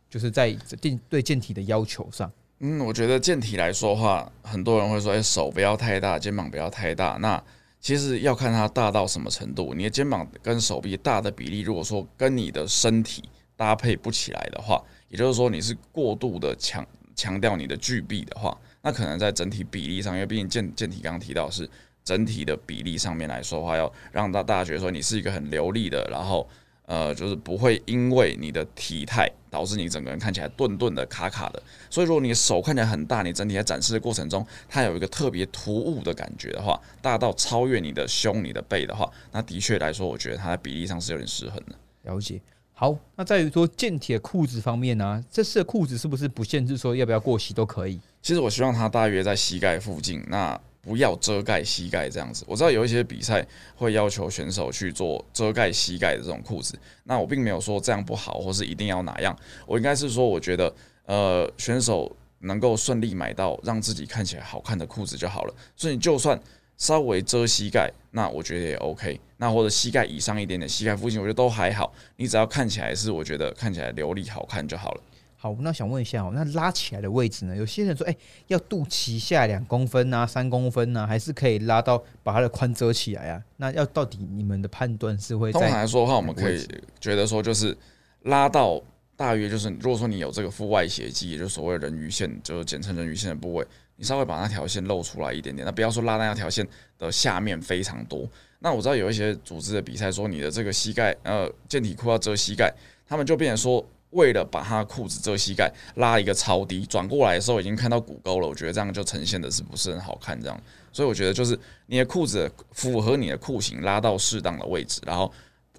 就是在健对健体的要求上，嗯，我觉得健体来说的话，很多人会说，哎、手不要太大，肩膀不要太大。那其实要看它大到什么程度。你的肩膀跟手臂大的比例，如果说跟你的身体搭配不起来的话，也就是说你是过度的强强调你的巨臂的话，那可能在整体比例上，因为毕竟健健体刚刚提到是整体的比例上面来说的话，要让大大家觉得说你是一个很流利的，然后呃，就是不会因为你的体态导致你整个人看起来顿顿的、卡卡的。所以，如果你手看起来很大，你整体在展示的过程中，它有一个特别突兀的感觉的话，大到超越你的胸、你的背的话，那的确来说，我觉得它在比例上是有点失衡的。了解。好，那在于说健体的裤子方面呢、这次的裤子是不是不限制说要不要过膝都可以？其实我希望它大约在膝盖附近，那不要遮盖膝盖这样子。我知道有一些比赛会要求选手去做遮盖膝盖的这种裤子，那我并没有说这样不好，或是一定要哪样。我应该是说，我觉得呃，选手能够顺利买到让自己看起来好看的裤子就好了。所以你就算稍微遮膝盖，那我觉得也 OK。那或者膝盖以上一点点，膝盖附近我觉得都还好。你只要看起来是我觉得看起来流利好看就好了。好，那想问一下哦，那拉起来的位置呢？有些人说，哎、要肚脐下两公分啊，三公分啊，还是可以拉到把它的髋遮起来啊？那要到底你们的判断是会通常在来说的话，我们可以觉得说，就是拉到大约就是，如果说你有这个腹外斜肌，也就是所谓人鱼线，就是简称人鱼线的部位，你稍微把那条线露出来一点点，那不要说拉那条线的下面非常多。那我知道有一些组织的比赛说你的这个膝盖，呃，健体裤要遮膝盖，他们就变成说。为了把他的裤子遮膝盖，拉一个超低，转过来的时候已经看到骨沟了。我觉得这样就呈现的是不是很好看？这样，所以我觉得就是你的裤子符合你的裤型，拉到适当的位置，然后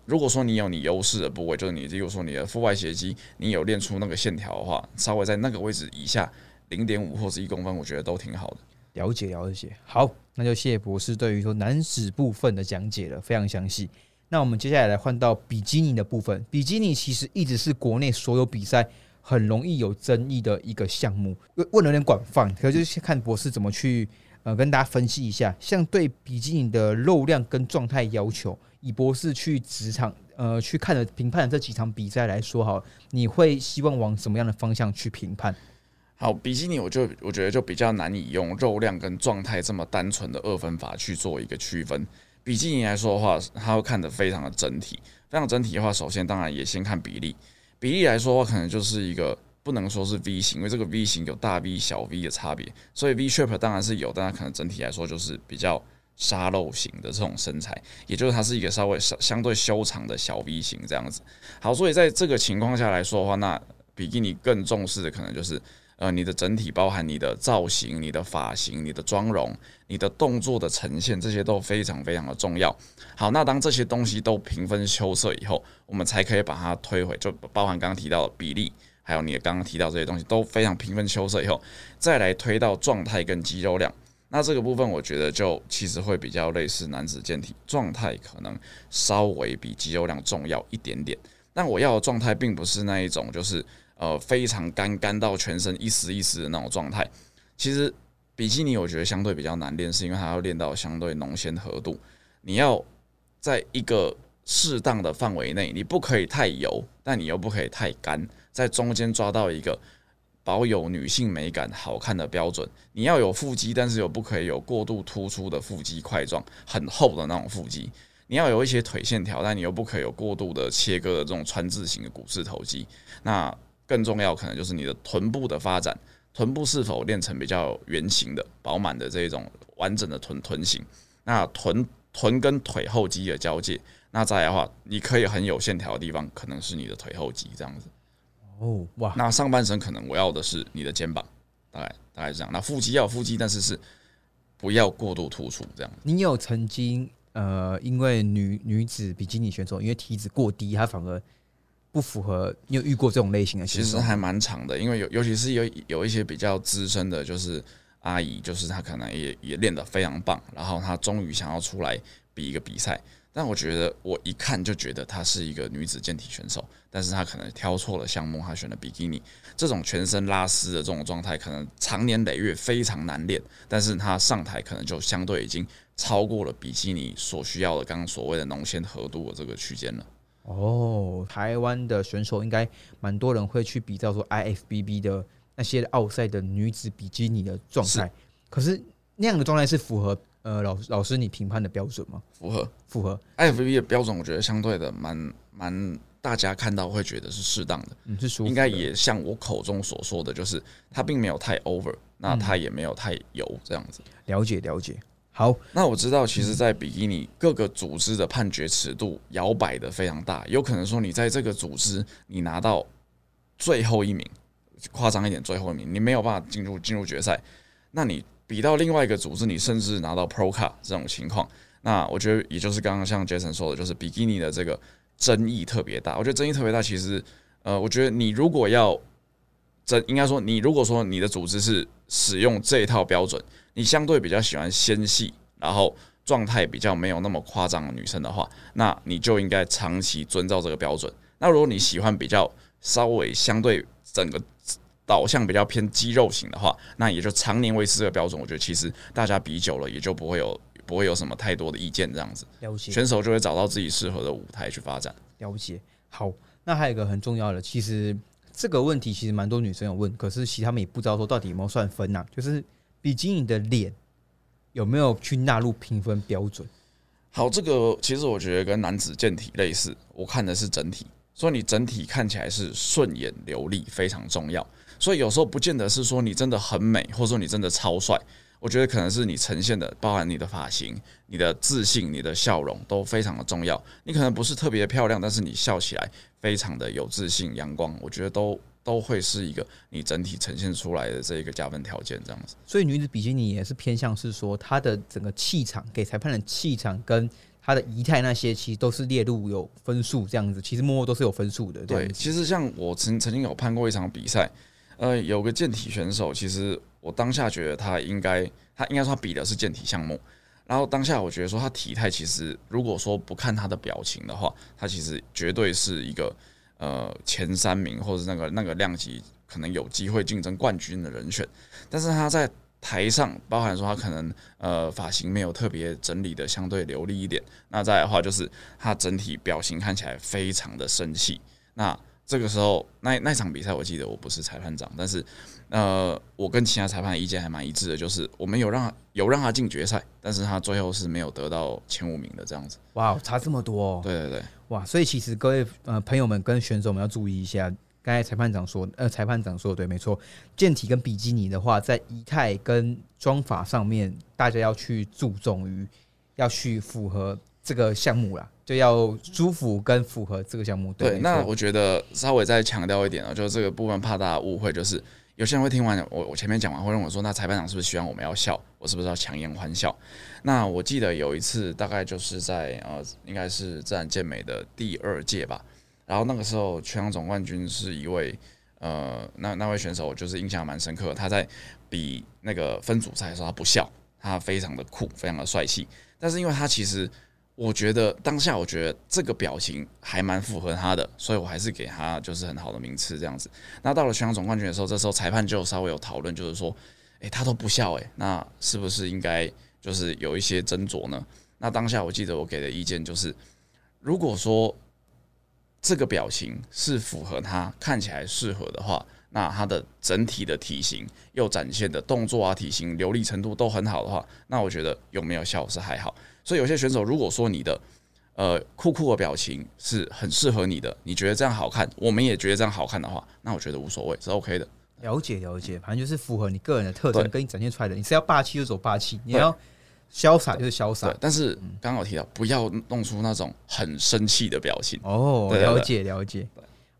如果说你有你优势的部位，就是你如果说你的腹外斜肌，你有练出那个线条的话，稍微在那个位置以下零点五或是一公分，我觉得都挺好的。了解了解。好，那就谢谢博士对于说男子部分的讲解了，非常详细。那我们接下来来换到比基尼的部分。比基尼其实一直是国内所有比赛很容易有争议的一个项目，问的有点广泛，可就是看博士怎么去呃跟大家分析一下，像对比基尼的肉量跟状态要求，以博士去职场呃去看的评判这几场比赛来说，好，你会希望往什么样的方向去评判？好，比基尼我就我觉得就比较难以用肉量跟状态这么单纯的二分法去做一个区分。比基尼来说的话，它会看得非常的整体，非常整体的话，首先当然也先看比例。比例来说的话，可能就是一个不能说是 V 型，因为这个 V 型有大 V 小 V 的差别，所以 V shape 当然是有，但它可能整体来说就是比较沙漏型的这种身材，也就是它是一个稍微相相对修长的小 V 型这样子。好，所以在这个情况下来说的话，那比基尼更重视的可能就是。呃，你的整体包含你的造型、你的发型、你的妆容、你的动作的呈现，这些都非常非常的重要。好，那当这些东西都平分秋色以后，我们才可以把它推回，就包含刚刚提到的比例，还有你刚刚提到这些东西都非常平分秋色以后，再来推到状态跟肌肉量。那这个部分我觉得就其实会比较类似男子健体，状态可能稍微比肌肉量重要一点点。但我要的状态并不是那一种，就是。呃，非常干干到全身一丝一丝的那种状态。其实比基尼我觉得相对比较难练，是因为它要练到相对浓纤合度。你要在一个适当的范围内，你不可以太油，但你又不可以太干，在中间抓到一个保有女性美感、好看的标准。你要有腹肌，但是又不可以有过度突出的腹肌块状，很厚的那种腹肌。你要有一些腿线条，但你又不可以有过度的切割的这种川字形的股四头肌。那更重要，可能就是你的臀部的发展，臀部是否练成比较圆形的、饱满的这一种完整的臀臀型。那臀臀跟腿后肌的交界，那再来的话，你可以很有线条的地方，可能是你的腿后肌这样子。哦，哇，那上半身可能我要的是你的肩膀，大概大概是这样。那腹肌要有腹肌，但是是不要过度突出这样。你有曾经呃，因为女女子比基尼选手因为体脂过低，她反而不符合？你有遇过这种类型的？其实还蛮长的，因为有尤其是有有一些比较资深的，就是阿姨，就是她可能也也练得非常棒，然后她终于想要出来比一个比赛。但我觉得我一看就觉得她是一个女子健体选手，但是她可能挑错了项目，她选了比基尼这种全身拉丝的这种状态，可能长年累月非常难练，但是她上台可能就相对已经超过了比基尼所需要的刚刚所谓的浓纤合度的这个区间了。哦，台湾的选手应该蛮多人会去比较说 IFBB 的那些奥赛的女子比基尼的状态，可是那样的状态是符合呃老老师你评判的标准吗？符合。符合，IFBB 的标准，我觉得相对的蛮蛮大家看到会觉得是适当的，嗯，是舒服，应该也像我口中所说的，就是它并没有太 over，那它也没有太油这样子。了解了解。好，那我知道，其实，在比基尼各个组织的判决尺度摇摆的非常大，有可能说你在这个组织你拿到最后一名，夸张一点，最后一名，你没有办法进入进入决赛，那你比到另外一个组织，你甚至拿到 Pro c a 这种情况，那我觉得也就是刚刚像 Jason 说的，就是比基尼的这个争议特别大。我觉得争议特别大，其实呃，我觉得你如果要争，应该说你如果说你的组织是使用这一套标准，你相对比较喜欢纤细，然后状态比较没有那么夸张的女生的话，那你就应该长期遵照这个标准。那如果你喜欢比较稍微相对整个导向比较偏肌肉型的话，那也就常年维持这个标准。我觉得其实大家比久了，也就不会有不会有什么太多的意见，这样子了解选手就会找到自己适合的舞台去发展。了解。好，那还有一个很重要的，其实这个问题其实蛮多女生有问，可是其实他们也不知道说到底有没有算分呐、就是比基尼的脸有没有去纳入评分标准？好，这个其实我觉得跟男子健体类似，我看的是整体，所以你整体看起来是顺眼流利非常重要。所以有时候不见得是说你真的很美，或者说你真的超帅，我觉得可能是你呈现的，包含你的发型、你的自信、你的笑容都非常的重要。你可能不是特别漂亮，但是你笑起来非常的有自信、阳光，我觉得都都会是一个你整体呈现出来的这一个加分条件，这样子。所以女子比基尼也是偏向是说她的整个气场给裁判的气场跟她的仪态那些，其实都是列入有分数这样子，其实默默都是有分数的。对，其实像我曾曾经有判过一场比赛，呃，有个健体选手，其实我当下觉得他应该，他应该说他比的是健体项目，然后当下我觉得说他体态其实，如果说不看他的表情的话，他其实绝对是一个呃前三名或者那个那个量级可能有机会竞争冠军的人选，但是他在台上，包含说他可能呃发型没有特别整理的相对流利一点，那再来的话就是他整体表情看起来非常的生气，那这个时候，那那场比赛我记得我不是裁判长，但是呃，我跟其他裁判的意见还蛮一致的，就是我们有让他有让他进决赛，但是他最后是没有得到前五名的这样子。哇，差这么多、哦，对对对，哇！所以其实各位呃朋友们跟选手们要注意一下，刚才裁判长说，呃，裁判长说的对，没错，健体跟比基尼的话，在仪态跟妆法上面，大家要去注重于要去符合这个项目啦，就要舒服跟符合这个项目。对，那我觉得稍微再强调一点啊，就是这个部分怕大家误会，就是有些人会听完我我前面讲完，会认为说，那裁判长是不是希望我们要笑？我是不是要强颜欢笑？那我记得有一次，大概就是在呃，应该是自然健美的第二届吧，然后那个时候全场总冠军是一位呃，那那位选手就是印象蛮深刻，他在比那个分组赛的时候他不笑，他非常的酷，非常的帅气，但是因为他其实。我觉得当下，我觉得这个表情还蛮符合他的，所以我还是给他就是很好的名次这样子。那到了全场总冠军的时候，这时候裁判就稍微有讨论，就是说，诶，他都不笑，诶，那是不是应该就是有一些斟酌呢？那当下我记得我给的意见就是，如果说这个表情是符合他看起来适合的话，那他的整体的体型又展现的动作啊、体型流利程度都很好的话，那我觉得有没有效是还好。所以有些选手，如果说你的呃酷酷的表情是很适合你的，你觉得这样好看，我们也觉得这样好看的话，那我觉得无所谓，是 OK 的。了解了解，反正就是符合你个人的特征跟你展现出来的。你是要霸气就走霸气，你要潇洒就是潇洒。，但是刚刚有提到，不要弄出那种很生气的表情。哦，了解了解。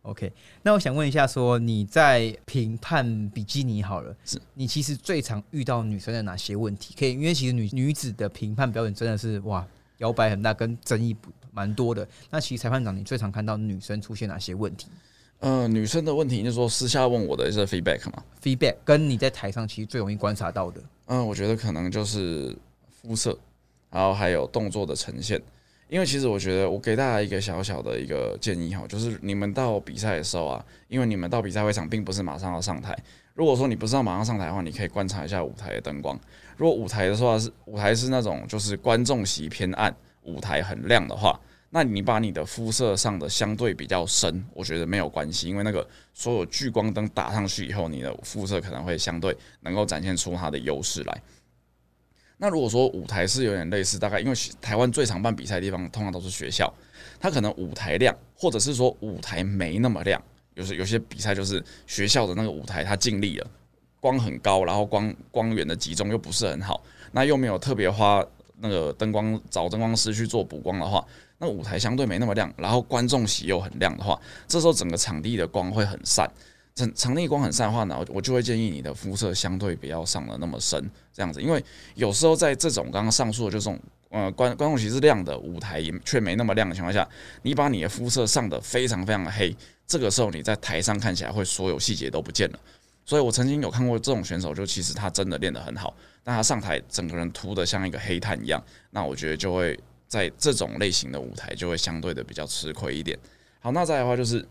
OK，那我想问一下说你在评判比基尼好了，是你其实最常遇到女生的哪些问题？可以，因为其实女女子的评判标准真的是哇摇摆很大，跟争议不蛮多的。那其实裁判长，你最常看到女生出现哪些问题呃，女生的问题，就是说私下问我的是 feedback 嘛？？feedback 跟你在台上其实最容易观察到的。嗯、我觉得可能就是肤色，然后还有动作的呈现。因为其实我觉得，我给大家一个小小的一个建议哈，就是你们到比赛的时候啊，因为你们到比赛会场并不是马上要上台。如果说你不是要马上上台的话，你可以观察一下舞台的灯光。如果舞台的话是舞台是那种就是观众席偏暗，舞台很亮的话，那你把你的肤色上的相对比较深，我觉得没有关系，因为那个所有聚光灯打上去以后，你的肤色可能会相对能够展现出它的优势来。那如果说舞台是有点类似，大概因为台湾最常办比赛的地方通常都是学校，它可能舞台亮，或者是说舞台没那么亮。有时有些比赛就是学校的那个舞台它尽力了，光很高，然后光光源的集中又不是很好，那又没有特别花那个灯光找灯光师去做补光的话，那舞台相对没那么亮，然后观众席又很亮的话，这时候整个场地的光会很散。场场地光很散的话呢，我就会建议你的肤色相对不要上的那么深，这样子，因为有时候在这种刚刚上述的这种呃观观众席是亮的，舞台也却没那么亮的情况下，你把你的肤色上的非常非常的黑，这个时候你在台上看起来会所有细节都不见了。所以我曾经有看过这种选手，就其实他真的练得很好，但他上台整个人涂的像一个黑炭一样，那我觉得就会在这种类型的舞台就会相对的比较吃亏一点。好，那再的话就是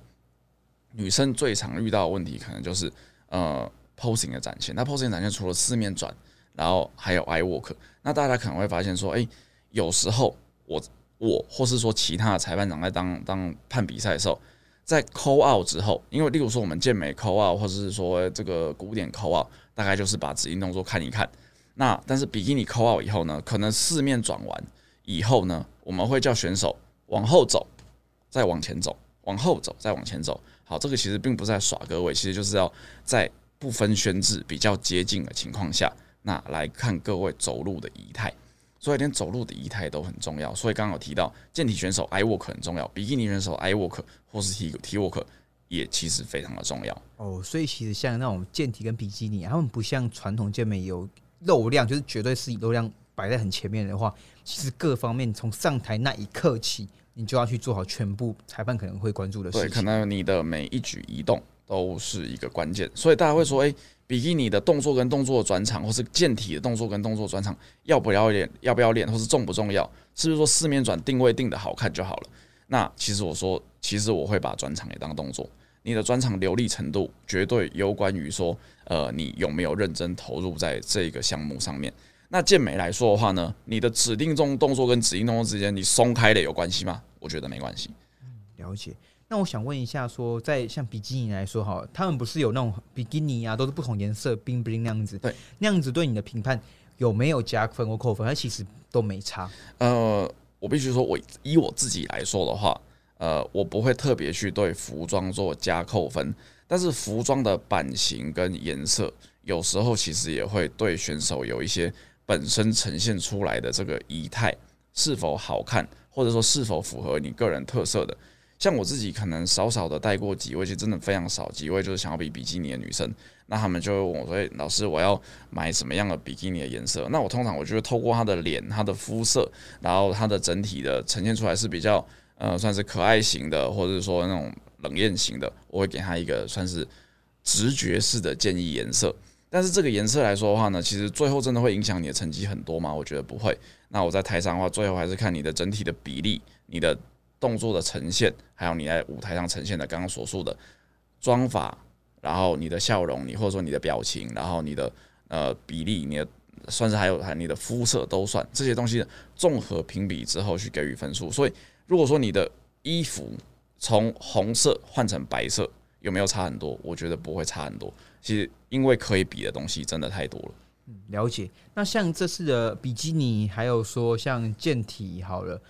女生最常遇到的问题，可能就是呃 posing 的展现。那 posing 展现除了四面转，然后还有 eye work，那大家可能会发现说，诶，有时候我我或是说其他的裁判长在当当判比赛的时候，在扣 out 之后，因为例如说我们健美扣 out，或者是说这个古典扣 out，大概就是把指定动作看一看。那但是比基尼扣 out 以后呢，可能四面转完以后呢，我们会叫选手往后走，再往前走，往后走，再往前走。好，这个其实并不是在耍各位，其实就是要在不分宣制、比较接近的情况下，那来看各位走路的仪态。所以连走路的仪态都很重要。所以刚刚有提到健体选手 I walk 很重要，比基尼选手 I walk 或是 T T walk 也其实非常的重要。哦，所以其实像那种健体跟比基尼，他们不像传统健美有肉量，就是绝对是肉量摆在很前面的话，其实各方面从上台那一刻起，你就要去做好全部裁判可能会关注的事情。对，可能你的每一举一动都是一个关键。所以大家会说，哎。比基尼的动作跟动作转场，或是健体的动作跟动作转场，要不要练？要不要练？或是重不重要？是不是说四面转定位定的好看就好了？那其实我说，其实我会把转场也当动作。你的转场流利程度，绝对有关于说，呃，你有没有认真投入在这个项目上面。那健美来说的话呢，你的指定动动作跟指定动作之间，你松开了有关系吗？我觉得没关系。了解。那我想问一下，说在像比基尼来说，哈，他们不是有那种比基尼啊，都是不同颜色，冰冰那样子。对，那样子对你的评判有没有加分或扣分？它其实都没差。呃，我必须说，我以我自己来说的话，呃，我不会特别去对服装做加扣分，但是服装的版型跟颜色，有时候其实也会对选手有一些本身呈现出来的这个仪态是否好看，或者说是否符合你个人特色的。像我自己可能少少的带过几位，其实真的非常少几位，就是想要比比基尼的女生，那他们就会问我说：“老师，我要买什么样的比基尼的颜色？”那我通常我觉得透过她的脸、她的肤色，然后她的整体的呈现出来是比较呃算是可爱型的，或者说那种冷艳型的，我会给她一个算是直觉式的建议颜色。但是这个颜色来说的话呢，其实最后真的会影响你的成绩很多吗？我觉得不会。那我在台上的话，最后还是看你的整体的比例，你的。动作的呈现，还有你在舞台上呈现的刚刚所述的妆法，然后你的笑容，你或者说你的表情，然后你的呃比例，你的算是还有还你的肤色都算这些东西综合评比之后去给予分数。所以如果说你的衣服从红色换成白色，有没有差很多？我觉得不会差很多。其实因为可以比的东西真的太多了。嗯，了解。那像这次的比基尼，还有说像健体好了，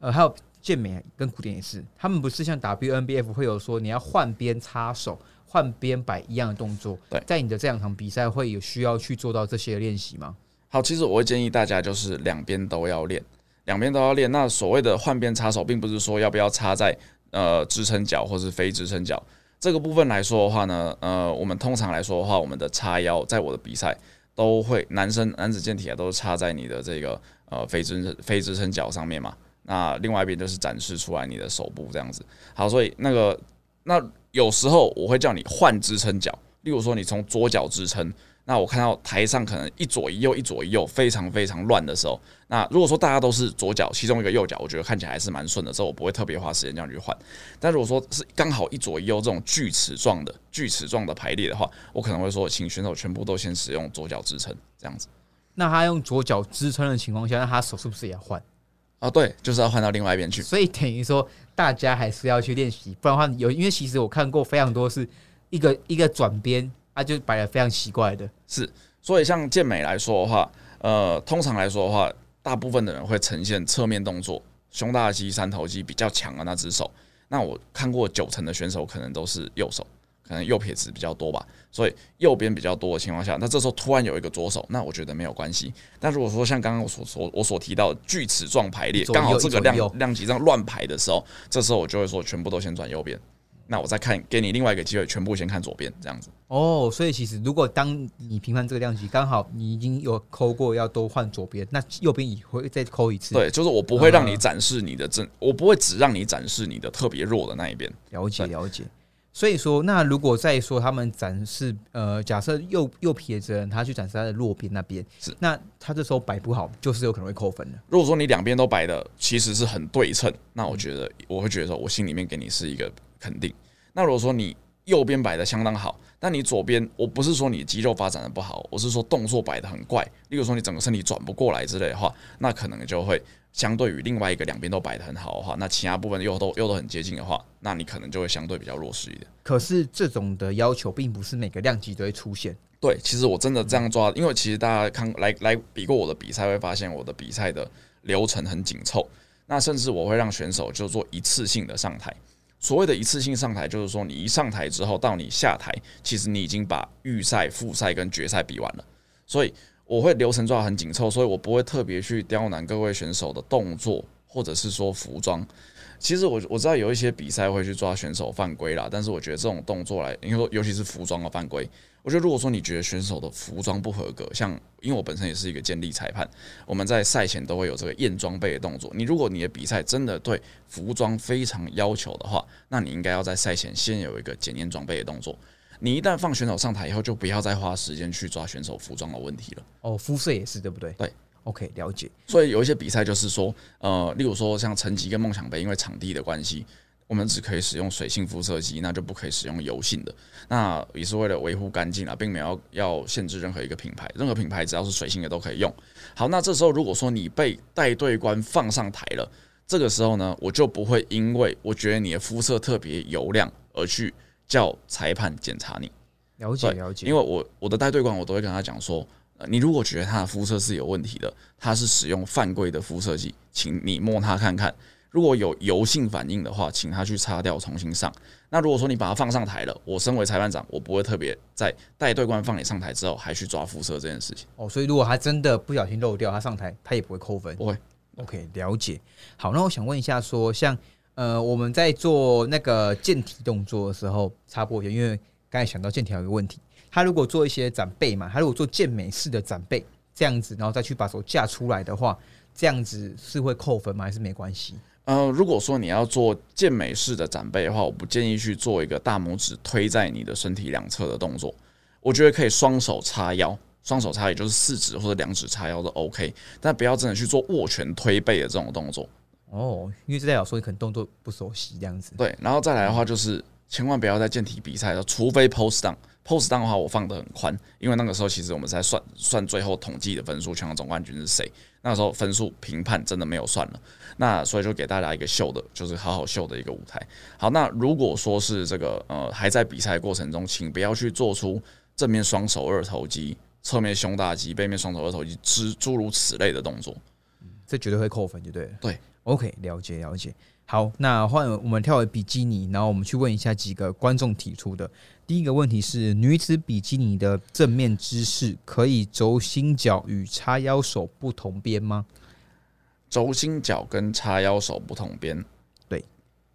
呃，还有。健美跟古典也是，他们不是像 WNBF 会有说你要换边插手、换边摆一样的动作。对，在你的这两场比赛会有需要去做到这些练习吗？好，其实我会建议大家就是两边都要练，两边都要练。那所谓的换边插手，并不是说要不要插在呃支撑脚或是非支撑脚这个部分来说的话呢，呃，我们通常来说的话，我们的叉腰在我的比赛都会男生男子健体啊都是插在你的这个呃非支非支撑脚上面嘛。那另外一边就是展示出来你的手部这样子，好，所以那个那有时候我会叫你换支撑脚，例如说你从左脚支撑，那我看到台上可能一左一右一左一右非常非常乱的时候，那如果说大家都是左脚，其中一个右脚，我觉得看起来还是蛮顺的，时候我不会特别花时间这样去换。但如果说是刚好一左一右这种锯齿状的锯齿状的排列的话，我可能会说请选手全部都先使用左脚支撑这样子。那他用左脚支撑的情况下，那他手是不是也要换？啊，对，就是要换到另外一边去。所以等于说，大家还是要去练习，不然的话，有因为其实我看过非常多是一个一个转边，啊，就摆的非常奇怪的。是，所以像健美来说的话，呃，通常来说的话，大部分的人会呈现侧面动作，胸大肌、三头肌比较强的那只手。那我看过九成的选手可能都是右手。可能右撇子比较多吧，所以右边比较多的情况下，那这时候突然有一个左手，那我觉得没有关系。但如果说像刚刚我所所我所提到锯齿状排列，刚好这个量量级这样乱排的时候，这时候我就会说全部都先转右边，那我再看给你另外一个机会，全部先看左边这样子。哦，所以其实如果当你评判这个量级刚好你已经有抠过要多换左边，那右边也会再抠一次。对，就是我不会让你展示你的正，我不会只让你展示你的特别弱的那一边。了解，了解。所以说，那如果再说他们展示，呃，假设右右撇子人他去展示他的弱边那边，是那他这时候摆不好，就是有可能会扣分的。如果说你两边都摆的其实是很对称，那我觉得我会觉得说，我心里面给你是一个肯定。那如果说你右边摆的相当好，但你左边，我不是说你肌肉发展的不好，我是说动作摆的很怪。例如说你整个身体转不过来之类的话，那可能就会相对于另外一个两边都摆的很好的话，那其他部分又都又都很接近的话，那你可能就会相对比较弱势一点。可是这种的要求并不是每个量级都会出现。对，其实我真的这样抓，因为其实大家看来来比过我的比赛，会发现我的比赛的流程很紧凑。那甚至我会让选手就做一次性的上台。所谓的一次性上台，就是说你一上台之后到你下台，其实你已经把预赛、复赛跟决赛比完了。所以我会流程抓很紧凑，所以我不会特别去刁难各位选手的动作，或者是说服装。其实我我知道有一些比赛会去抓选手犯规啦，但是我觉得这种动作来，因为说尤其是服装的犯规。我觉得，如果说你觉得选手的服装不合格，像因为我本身也是一个健力裁判，我们在赛前都会有这个验装备的动作。你如果你的比赛真的对服装非常要求的话，那你应该要在赛前先有一个检验装备的动作。你一旦放选手上台以后，就不要再花时间去抓选手服装的问题了。哦，肤色也是对不对？对，OK，了解。所以有一些比赛就是说，呃，例如说像成吉跟梦想杯，因为场地的关系。我们只可以使用水性肤色机，那就不可以使用油性的。那也是为了维护干净啊，并没有要限制任何一个品牌，任何品牌只要是水性的都可以用。好，那这时候如果说你被带队官放上台了，这个时候呢，我就不会因为我觉得你的肤色特别油亮而去叫裁判检查你。了解了解，因为我我的带队官我都会跟他讲说，你如果觉得他的肤色是有问题的，他是使用犯规的肤色剂，请你摸他看看。如果有油性反应的话，请他去擦掉，重新上。那如果说你把他放上台了，我身为裁判长，我不会特别在带队官放你上台之后，还去抓辐射这件事情。哦，所以如果他真的不小心漏掉，他上台他也不会扣分。不会。OK，了解。好，那我想问一下，说像呃我们在做那个健体动作的时候，插播一下，因为刚才想到健体有个问题，他如果做一些展背嘛，他如果做健美式的展背这样子，然后再去把手架出来的话，这样子是会扣分吗？还是没关系？呃，如果说你要做健美式的展背的话，我不建议去做一个大拇指推在你的身体两侧的动作。我觉得可以双手叉腰，双手叉也就是四指或者两指叉腰都 OK，但不要真的去做握拳推背的这种动作。哦，因为这代表说你可能动作不熟悉这样子。对，然后再来的话就是千万不要在健体比赛的，除非 post down。post down 的话，我放的很宽，因为那个时候其实我们在算算最后统计的分数，全场总冠军是谁。那个时候分数评判真的没有算了，那所以就给大家一个秀的，就是好好秀的一个舞台。好，那如果说是这个呃还在比赛过程中，请不要去做出正面双手二头肌、侧面胸大肌、背面双手二头肌之诸如此类的动作，这绝对会扣分，就对了。对，OK，了解了解。好，那换我们跳回比基尼，然后我们去问一下几个观众提出的。第一个问题是：女子比基尼的正面姿势可以轴心脚与叉腰手不同边吗？轴心脚跟叉腰手不同边，对，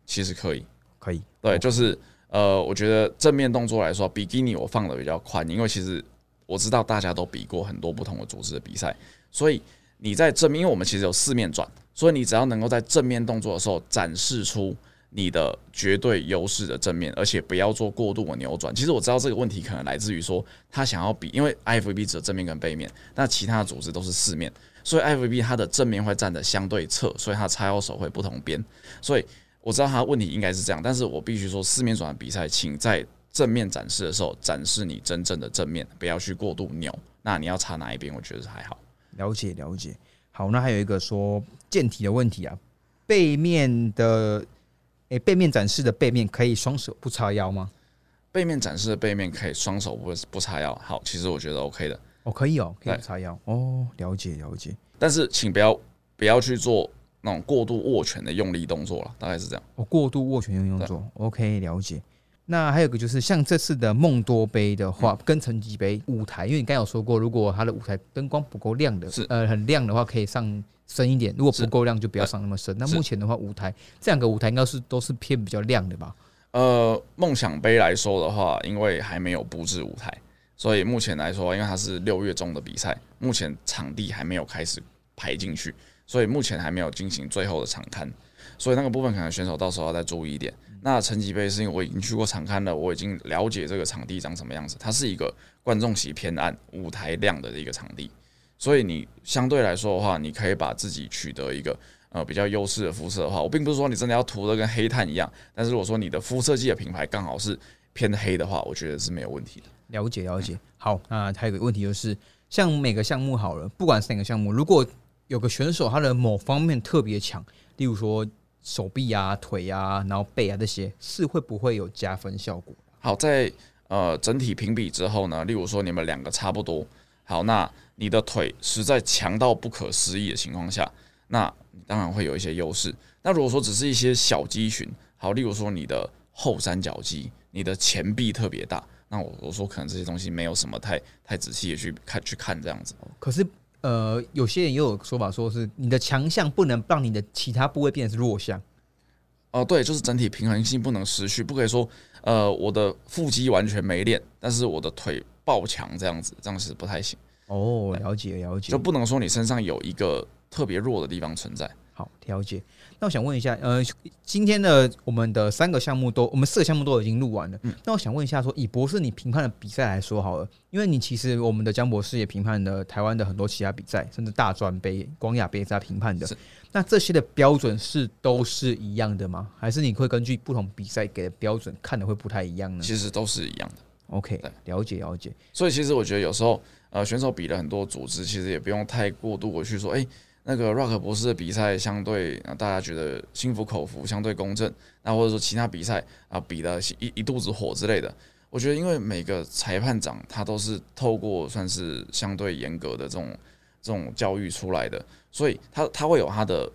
其实可以，可以，对，就是呃，我觉得正面动作来说，比基尼我放的比较宽，因为其实我知道大家都比过很多不同的组织的比赛，所以你在正面，因为我们其实有四面转。所以你只要能够在正面动作的时候展示出你的绝对优势的正面，而且不要做过度的扭转。其实我知道这个问题可能来自于说他想要比，因为 IFB 只有正面跟背面，那其他的组织都是四面，所以 IFB 它的正面会站的相对侧，所以它叉腰手会不同边。所以我知道他问题应该是这样，但是我必须说四面转的比赛，请在正面展示的时候展示你真正的正面，不要去过度扭。那你要插哪一边？我觉得是还好。了解了解。好，那还有一个说健体的问题啊，背面的诶，背面展示的背面可以双手不叉腰吗？背面展示的背面可以双手不不叉腰。好，其实我觉得 OK 的。哦，可以哦，可以不叉腰。哦，了解了解。但是请不要不要去做那种过度握拳的用力动作了，大概是这样。哦，过度握拳用力动作，OK，了解。那还有个就是像这次的梦多杯的话，跟成绩杯舞台，因为你刚有说过，如果它的舞台灯光不够亮的，是呃很亮的话，可以上深一点；如果不够亮，就不要上那么深。那目前的话，舞台这两个舞台应该是都是偏比较亮的吧？呃，梦想杯来说的话，因为还没有布置舞台，所以目前来说，因为它是六月中的比赛，目前场地还没有开始排进去，所以目前还没有进行最后的场刊。所以那个部分可能选手到时候要再注意一点。那成绩杯是因为我已经去过场刊了，我已经了解这个场地长什么样子。它是一个观众席偏暗、舞台亮的一个场地，所以你相对来说的话，你可以把自己取得一个呃比较优势的肤色的话，我并不是说你真的要涂的跟黑炭一样，但是如果说你的肤色剂的品牌刚好是偏黑的话，我觉得是没有问题的。了解了解。好，那还有个问题就是，像每个项目好了，不管是哪个项目，如果有个选手他的某方面特别强，例如说手臂啊、腿啊，然后背啊这些，是会不会有加分效果？好，在呃整体评比之后呢，例如说你们两个差不多，好，那你的腿实在强到不可思议的情况下，那当然会有一些优势。那如果说只是一些小肌群，好，例如说你的后三角肌、你的前臂特别大，那我我说可能这些东西没有什么太太仔细的去看去看这样子。可是呃，有些人也有说法，说是你的强项不能让你的其他部位变成是弱项。哦，对，就是整体平衡性不能失去，不可以说，呃，我的腹肌完全没练，但是我的腿爆强这样子，这样是不太行。哦，了解了解，就不能说你身上有一个特别弱的地方存在。好，了解。那我想问一下，呃，今天的我们的三个项目都，我们四个项目都已经录完了。嗯，那我想问一下，说以博士你评判的比赛来说好了，因为你其实我们的江博士也评判了台湾的很多其他比赛，甚至大专杯、光亚杯在评判的。那这些的标准是都是一样的吗？还是你会根据不同比赛给的标准看的会不太一样呢？其实都是一样的。OK，了解了解。所以其实我觉得有时候，呃，选手比了很多组织，其实也不用太过度的去说，哎。那个 Rock 博士的比赛相对啊大家觉得心服口服，相对公正。那或者说其他比赛啊，比的一一肚子火之类的，我觉得因为每个裁判长他都是透过算是相对严格的这种这种教育出来的，所以他他会有他的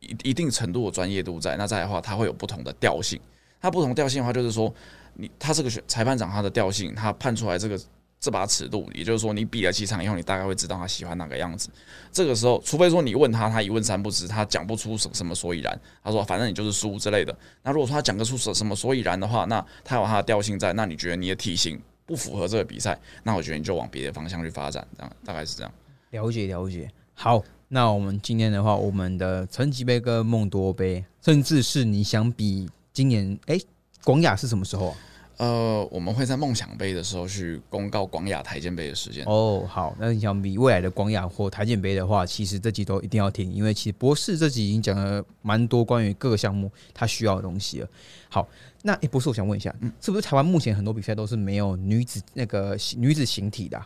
一一定程度的专业度在。那再的话，他会有不同的调性。他不同调性的话，就是说你他这个裁判长他的调性，他判出来这个。这把尺度，也就是说，你比了几场以后，你大概会知道他喜欢哪个样子。这个时候，除非说你问他，他一问三不知，他讲不出什什么所以然。他说：“反正你就是输之类的。”那如果说他讲得出什什么所以然的话，那他有他的调性在。那你觉得你的体型不符合这个比赛，那我觉得你就往别的方向去发展。这样大概是这样。了解了解。好，那我们今天的话，我们的成吉杯跟梦多杯，甚至是你想比今年，哎，广雅是什么时候啊？呃，我们会在梦想杯的时候去公告广雅台建杯的时间。哦，好，那你想比未来的广雅或台建杯的话，其实这集都一定要听，因为其实博士这集已经讲了蛮多关于各个项目他需要的东西了。好，那哎，博士，我想问一下，嗯，是不是台湾目前很多比赛都是没有女子那个女子形体的？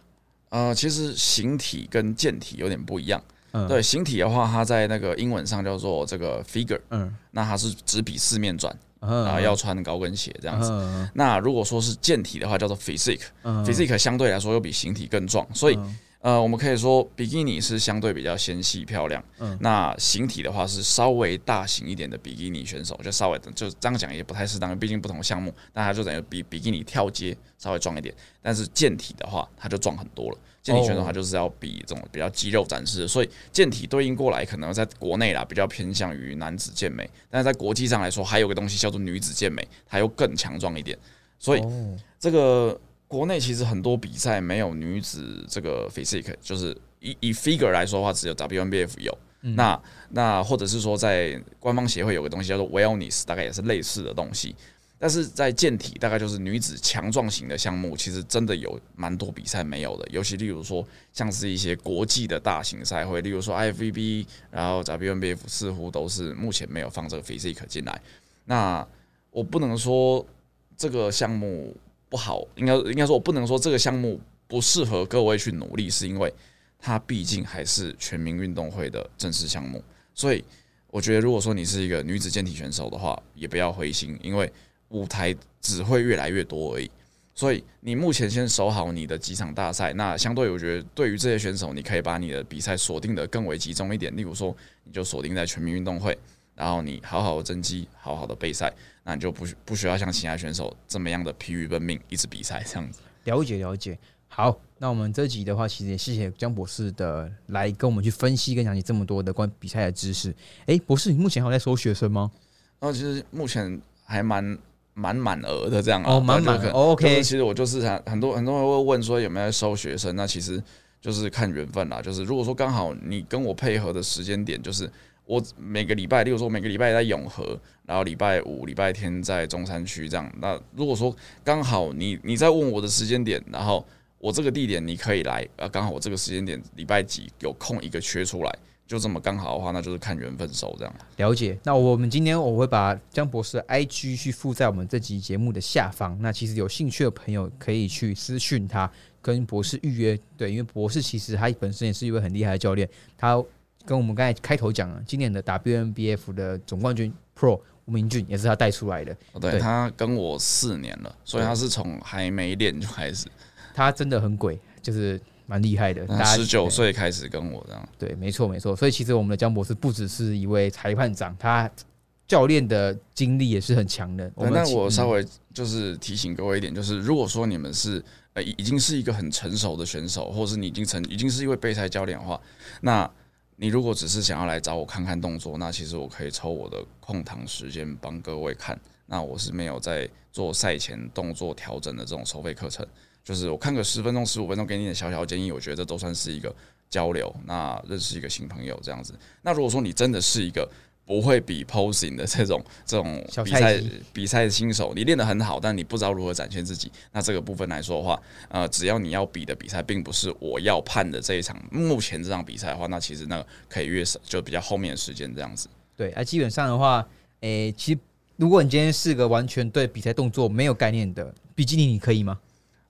呃，其实形体跟健体有点不一样。嗯，对，形体的话，它在那个英文上叫做这个 figure，嗯，那它是只比四面转。啊，要穿高跟鞋这样子。那如果说是健体的话，叫做 physique，physique 相对来说又比形体更壮，所以呃，我们可以说比基尼是相对比较纤细漂亮。嗯那形体的话是稍微大型一点的比基尼选手，就稍微就这样讲也不太适当，毕竟不同项目，那他就等于比比基尼跳街稍微壮一点。但是健体的话，他就壮很多了。健体选手他就是要比这种比较肌肉展示，所以健体对应过来可能在国内啦比较偏向于男子健美，但是在国际上来说，还有个东西叫做女子健美，它又更强壮一点。所以这个国内其实很多比赛没有女子这个 physique，就是以以 figure 来说的话，只有 WNBF 有。那那或者是说在官方协会有个东西叫做 wellness，大概也是类似的东西。但是在健体，大概就是女子强壮型的项目，其实真的有蛮多比赛没有的。尤其例如说，像是一些国际的大型赛会，例如说 IFBB，然后 WNBF 似乎都是目前没有放这个 physique 进来。那我不能说这个项目不好，应该应该说我不能说这个项目不适合各位去努力，是因为它毕竟还是全民运动会的正式项目。所以我觉得，如果说你是一个女子健体选手的话，也不要灰心，因为舞台只会越来越多而已，所以你目前先守好你的几场大赛。那相对，我觉得对于这些选手，你可以把你的比赛锁定的更为集中一点。例如说，你就锁定在全民运动会，然后你好好的增肌，好好的备赛，那你就不不需要像其他选手这么样的疲于奔命，一直比赛这样子。了解了解。好，那我们这集的话，其实也谢谢江博士的来跟我们去分析跟讲解这么多的关比赛的知识。哎，博士，你目前还在收学生吗？哦，其实目前还蛮。满满额的这样哦，满满额 OK。其实我就是很很多很多人会问说有没有在收学生，那其实就是看缘分啦。就是如果说刚好你跟我配合的时间点，就是我每个礼拜，例如说每个礼拜在永和，然后礼拜五、礼拜天在中山区这样。那如果说刚好你你在问我的时间点，然后我这个地点你可以来，呃，刚好我这个时间点礼拜几有空一个缺出来。就这么刚好的话，那就是看缘分收这样。了解。那我们今天我会把江博士的 IG 去附在我们这集节目的下方。那其实有兴趣的朋友可以去私讯他，跟博士预约。对，因为博士其实他本身也是一位很厉害的教练，他跟我们刚才开头讲了，今年的 WNBF 的总冠军 Pro 吴明俊也是他带出来的。对他跟我四年了，所以他是从还没练就开始。他真的很鬼，就是蛮厉害的。十九岁开始跟我这样，对，没错没错。所以其实我们的江博士不只是一位裁判长，他教练的经历也是很强的。那我稍微就是提醒各位一点，就是如果说你们是呃已经是一个很成熟的选手，或者是你已经成已经是一位备赛教练的话，那你如果只是想要来找我看看动作，那其实我可以抽我的空堂时间帮各位看。那我是没有在做赛前动作调整的这种收费课程。就是我看个十分钟、十五分钟，给你点小小建议，我觉得都算是一个交流，那认识一个新朋友这样子。那如果说你真的是一个不会比 posing 的这种这种比赛比赛的新手，你练得很好，但你不知道如何展现自己，那这个部分来说的话，呃，只要你要比的比赛并不是我要判的这一场，目前这场比赛的话，那其实那个可以约就比较后面的时间这样子。对，啊，基本上的话，诶，其实如果你今天是个完全对比赛动作没有概念的比基尼，你可以吗？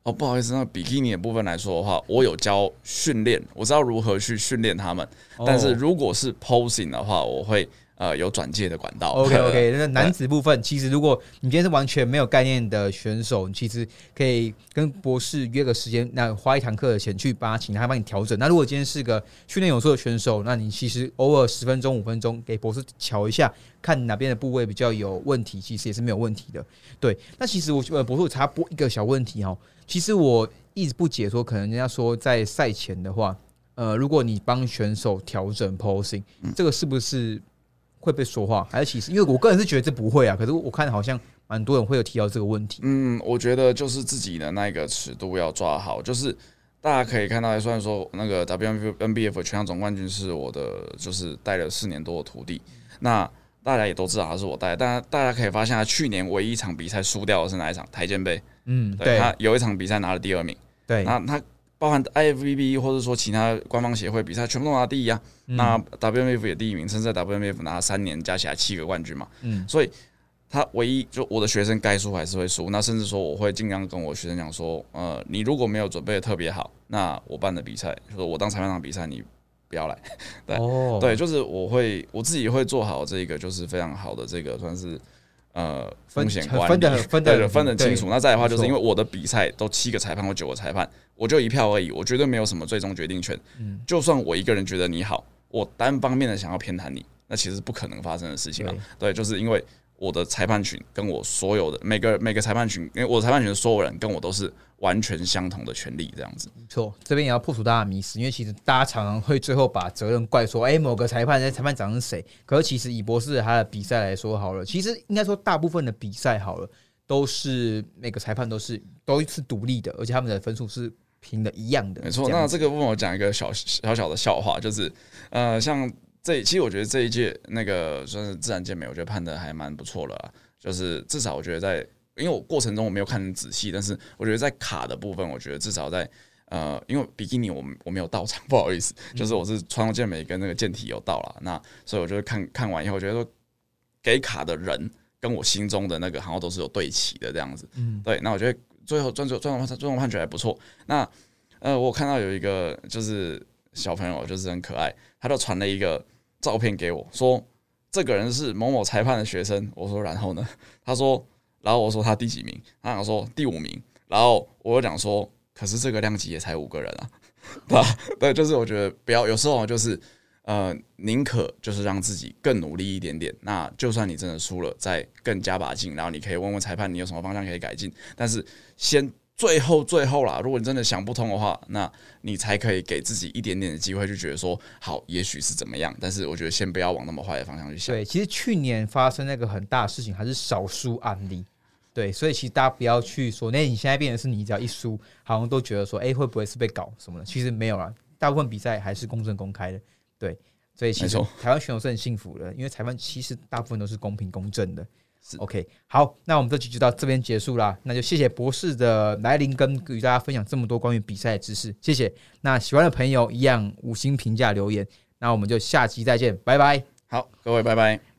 哦，不好意思，那比基尼的部分来说的话，我有教训练，我知道如何去训练他们。但是如果是 posing 的话，我会呃有转介的管道。OK OK，那男子部分，其实如果你今天是完全没有概念的选手，你其实可以跟博士约个时间，那花一堂课的钱去帮他请他帮你调整。那如果今天是个训练有素的选手，那你其实偶尔十分钟、五分钟给博士瞧一下，看哪边的部位比较有问题，其实也是没有问题的。对，那其实我呃博士插播一个小问题哦。其实我一直不解说，可能人家说在赛前的话，呃，如果你帮选手调整 posing，这个是不是会被说话？还是其实，因为我个人是觉得这不会啊，可是我看好像蛮多人会有提到这个问题。嗯，我觉得就是自己的那个尺度要抓好，就是大家可以看到，虽然说那个 WNBF 全场总冠军是我的，就是带了四年多的徒弟，那大家也都知道他是我带，但大家可以发现，他去年唯一一场比赛输掉的是哪一场？台肩杯。嗯，对他有一场比赛拿了第二名，对，那他包含 IFBB 或者说其他官方协会比赛全部都拿第一啊，那 WMF 也第一名，甚至在 WMF 拿了三年加起来七个冠军嘛，嗯，所以他唯一就我的学生该输还是会输，那甚至说我会尽量跟我学生讲说，呃，你如果没有准备的特别好，那我办的比赛，就是我当裁判长比赛，你不要来，对，对，就是我会我自己会做好这个，就是非常好的这个算是。呃，风险管理分的分得分的清楚。那再的话，就是因为我的比赛都七个裁判或九个裁判，我就一票而已，我绝对没有什么最终决定权。嗯，就算我一个人觉得你好，我单方面的想要偏袒你，那其实不可能发生的事情啊。对，就是因为。我的裁判群跟我所有的每个每个裁判群，因为我裁判群的所有人跟我都是完全相同的权利，这样子。没错，这边也要破除大家的迷思，因为其实大家常常会最后把责任怪说，哎，某个裁判，那裁判长是谁？可是其实以博士他的比赛来说好了，其实应该说大部分的比赛好了，都是每个裁判都是都是独立的，而且他们的分数是平的一样的。没错，那这个问我讲一个小小小的笑话，就是呃，像。这其实我觉得这一届那个算是自然健美，我觉得判的还蛮不错了。就是至少我觉得在，因为我过程中我没有看很仔细，但是我觉得在卡的部分，我觉得至少在呃，因为比基尼我我没有到场，不好意思，就是我是传统健美跟那个健体有到了，那所以我觉得看看完以后，我觉得说给卡的人跟我心中的那个好像都是有对齐的这样子。嗯，对，那我觉得最后最终最终最终判决还不错。那呃，我看到有一个就是小朋友就是很可爱，他就传了一个。照片给我说，这个人是某某裁判的学生。我说，然后呢？他说，然后我说他第几名？他想说第五名。然后我又讲说，可是这个量级也才五个人啊，对吧？对，就是我觉得不要，有时候就是呃，宁可就是让自己更努力一点点。那就算你真的输了，再更加把劲，然后你可以问问裁判，你有什么方向可以改进。但是先。最后，最后啦，如果你真的想不通的话，那你才可以给自己一点点的机会，就觉得说好，也许是怎么样。但是我觉得先不要往那么坏的方向去想。对，其实去年发生那个很大的事情还是少数案例。对，所以其实大家不要去说，那你现在变成是你只要一输，好像都觉得说，哎，会不会是被搞什么的？其实没有啦，大部分比赛还是公正公开的。对，所以其实台湾选手是很幸福的，因为裁判其实大部分都是公平公正的。OK，好，那我们这集就到这边结束啦。那就谢谢博士的来临，跟与大家分享这么多关于比赛的知识，谢谢。那喜欢的朋友一样五星评价留言，那我们就下期再见，拜拜。好，各位拜拜。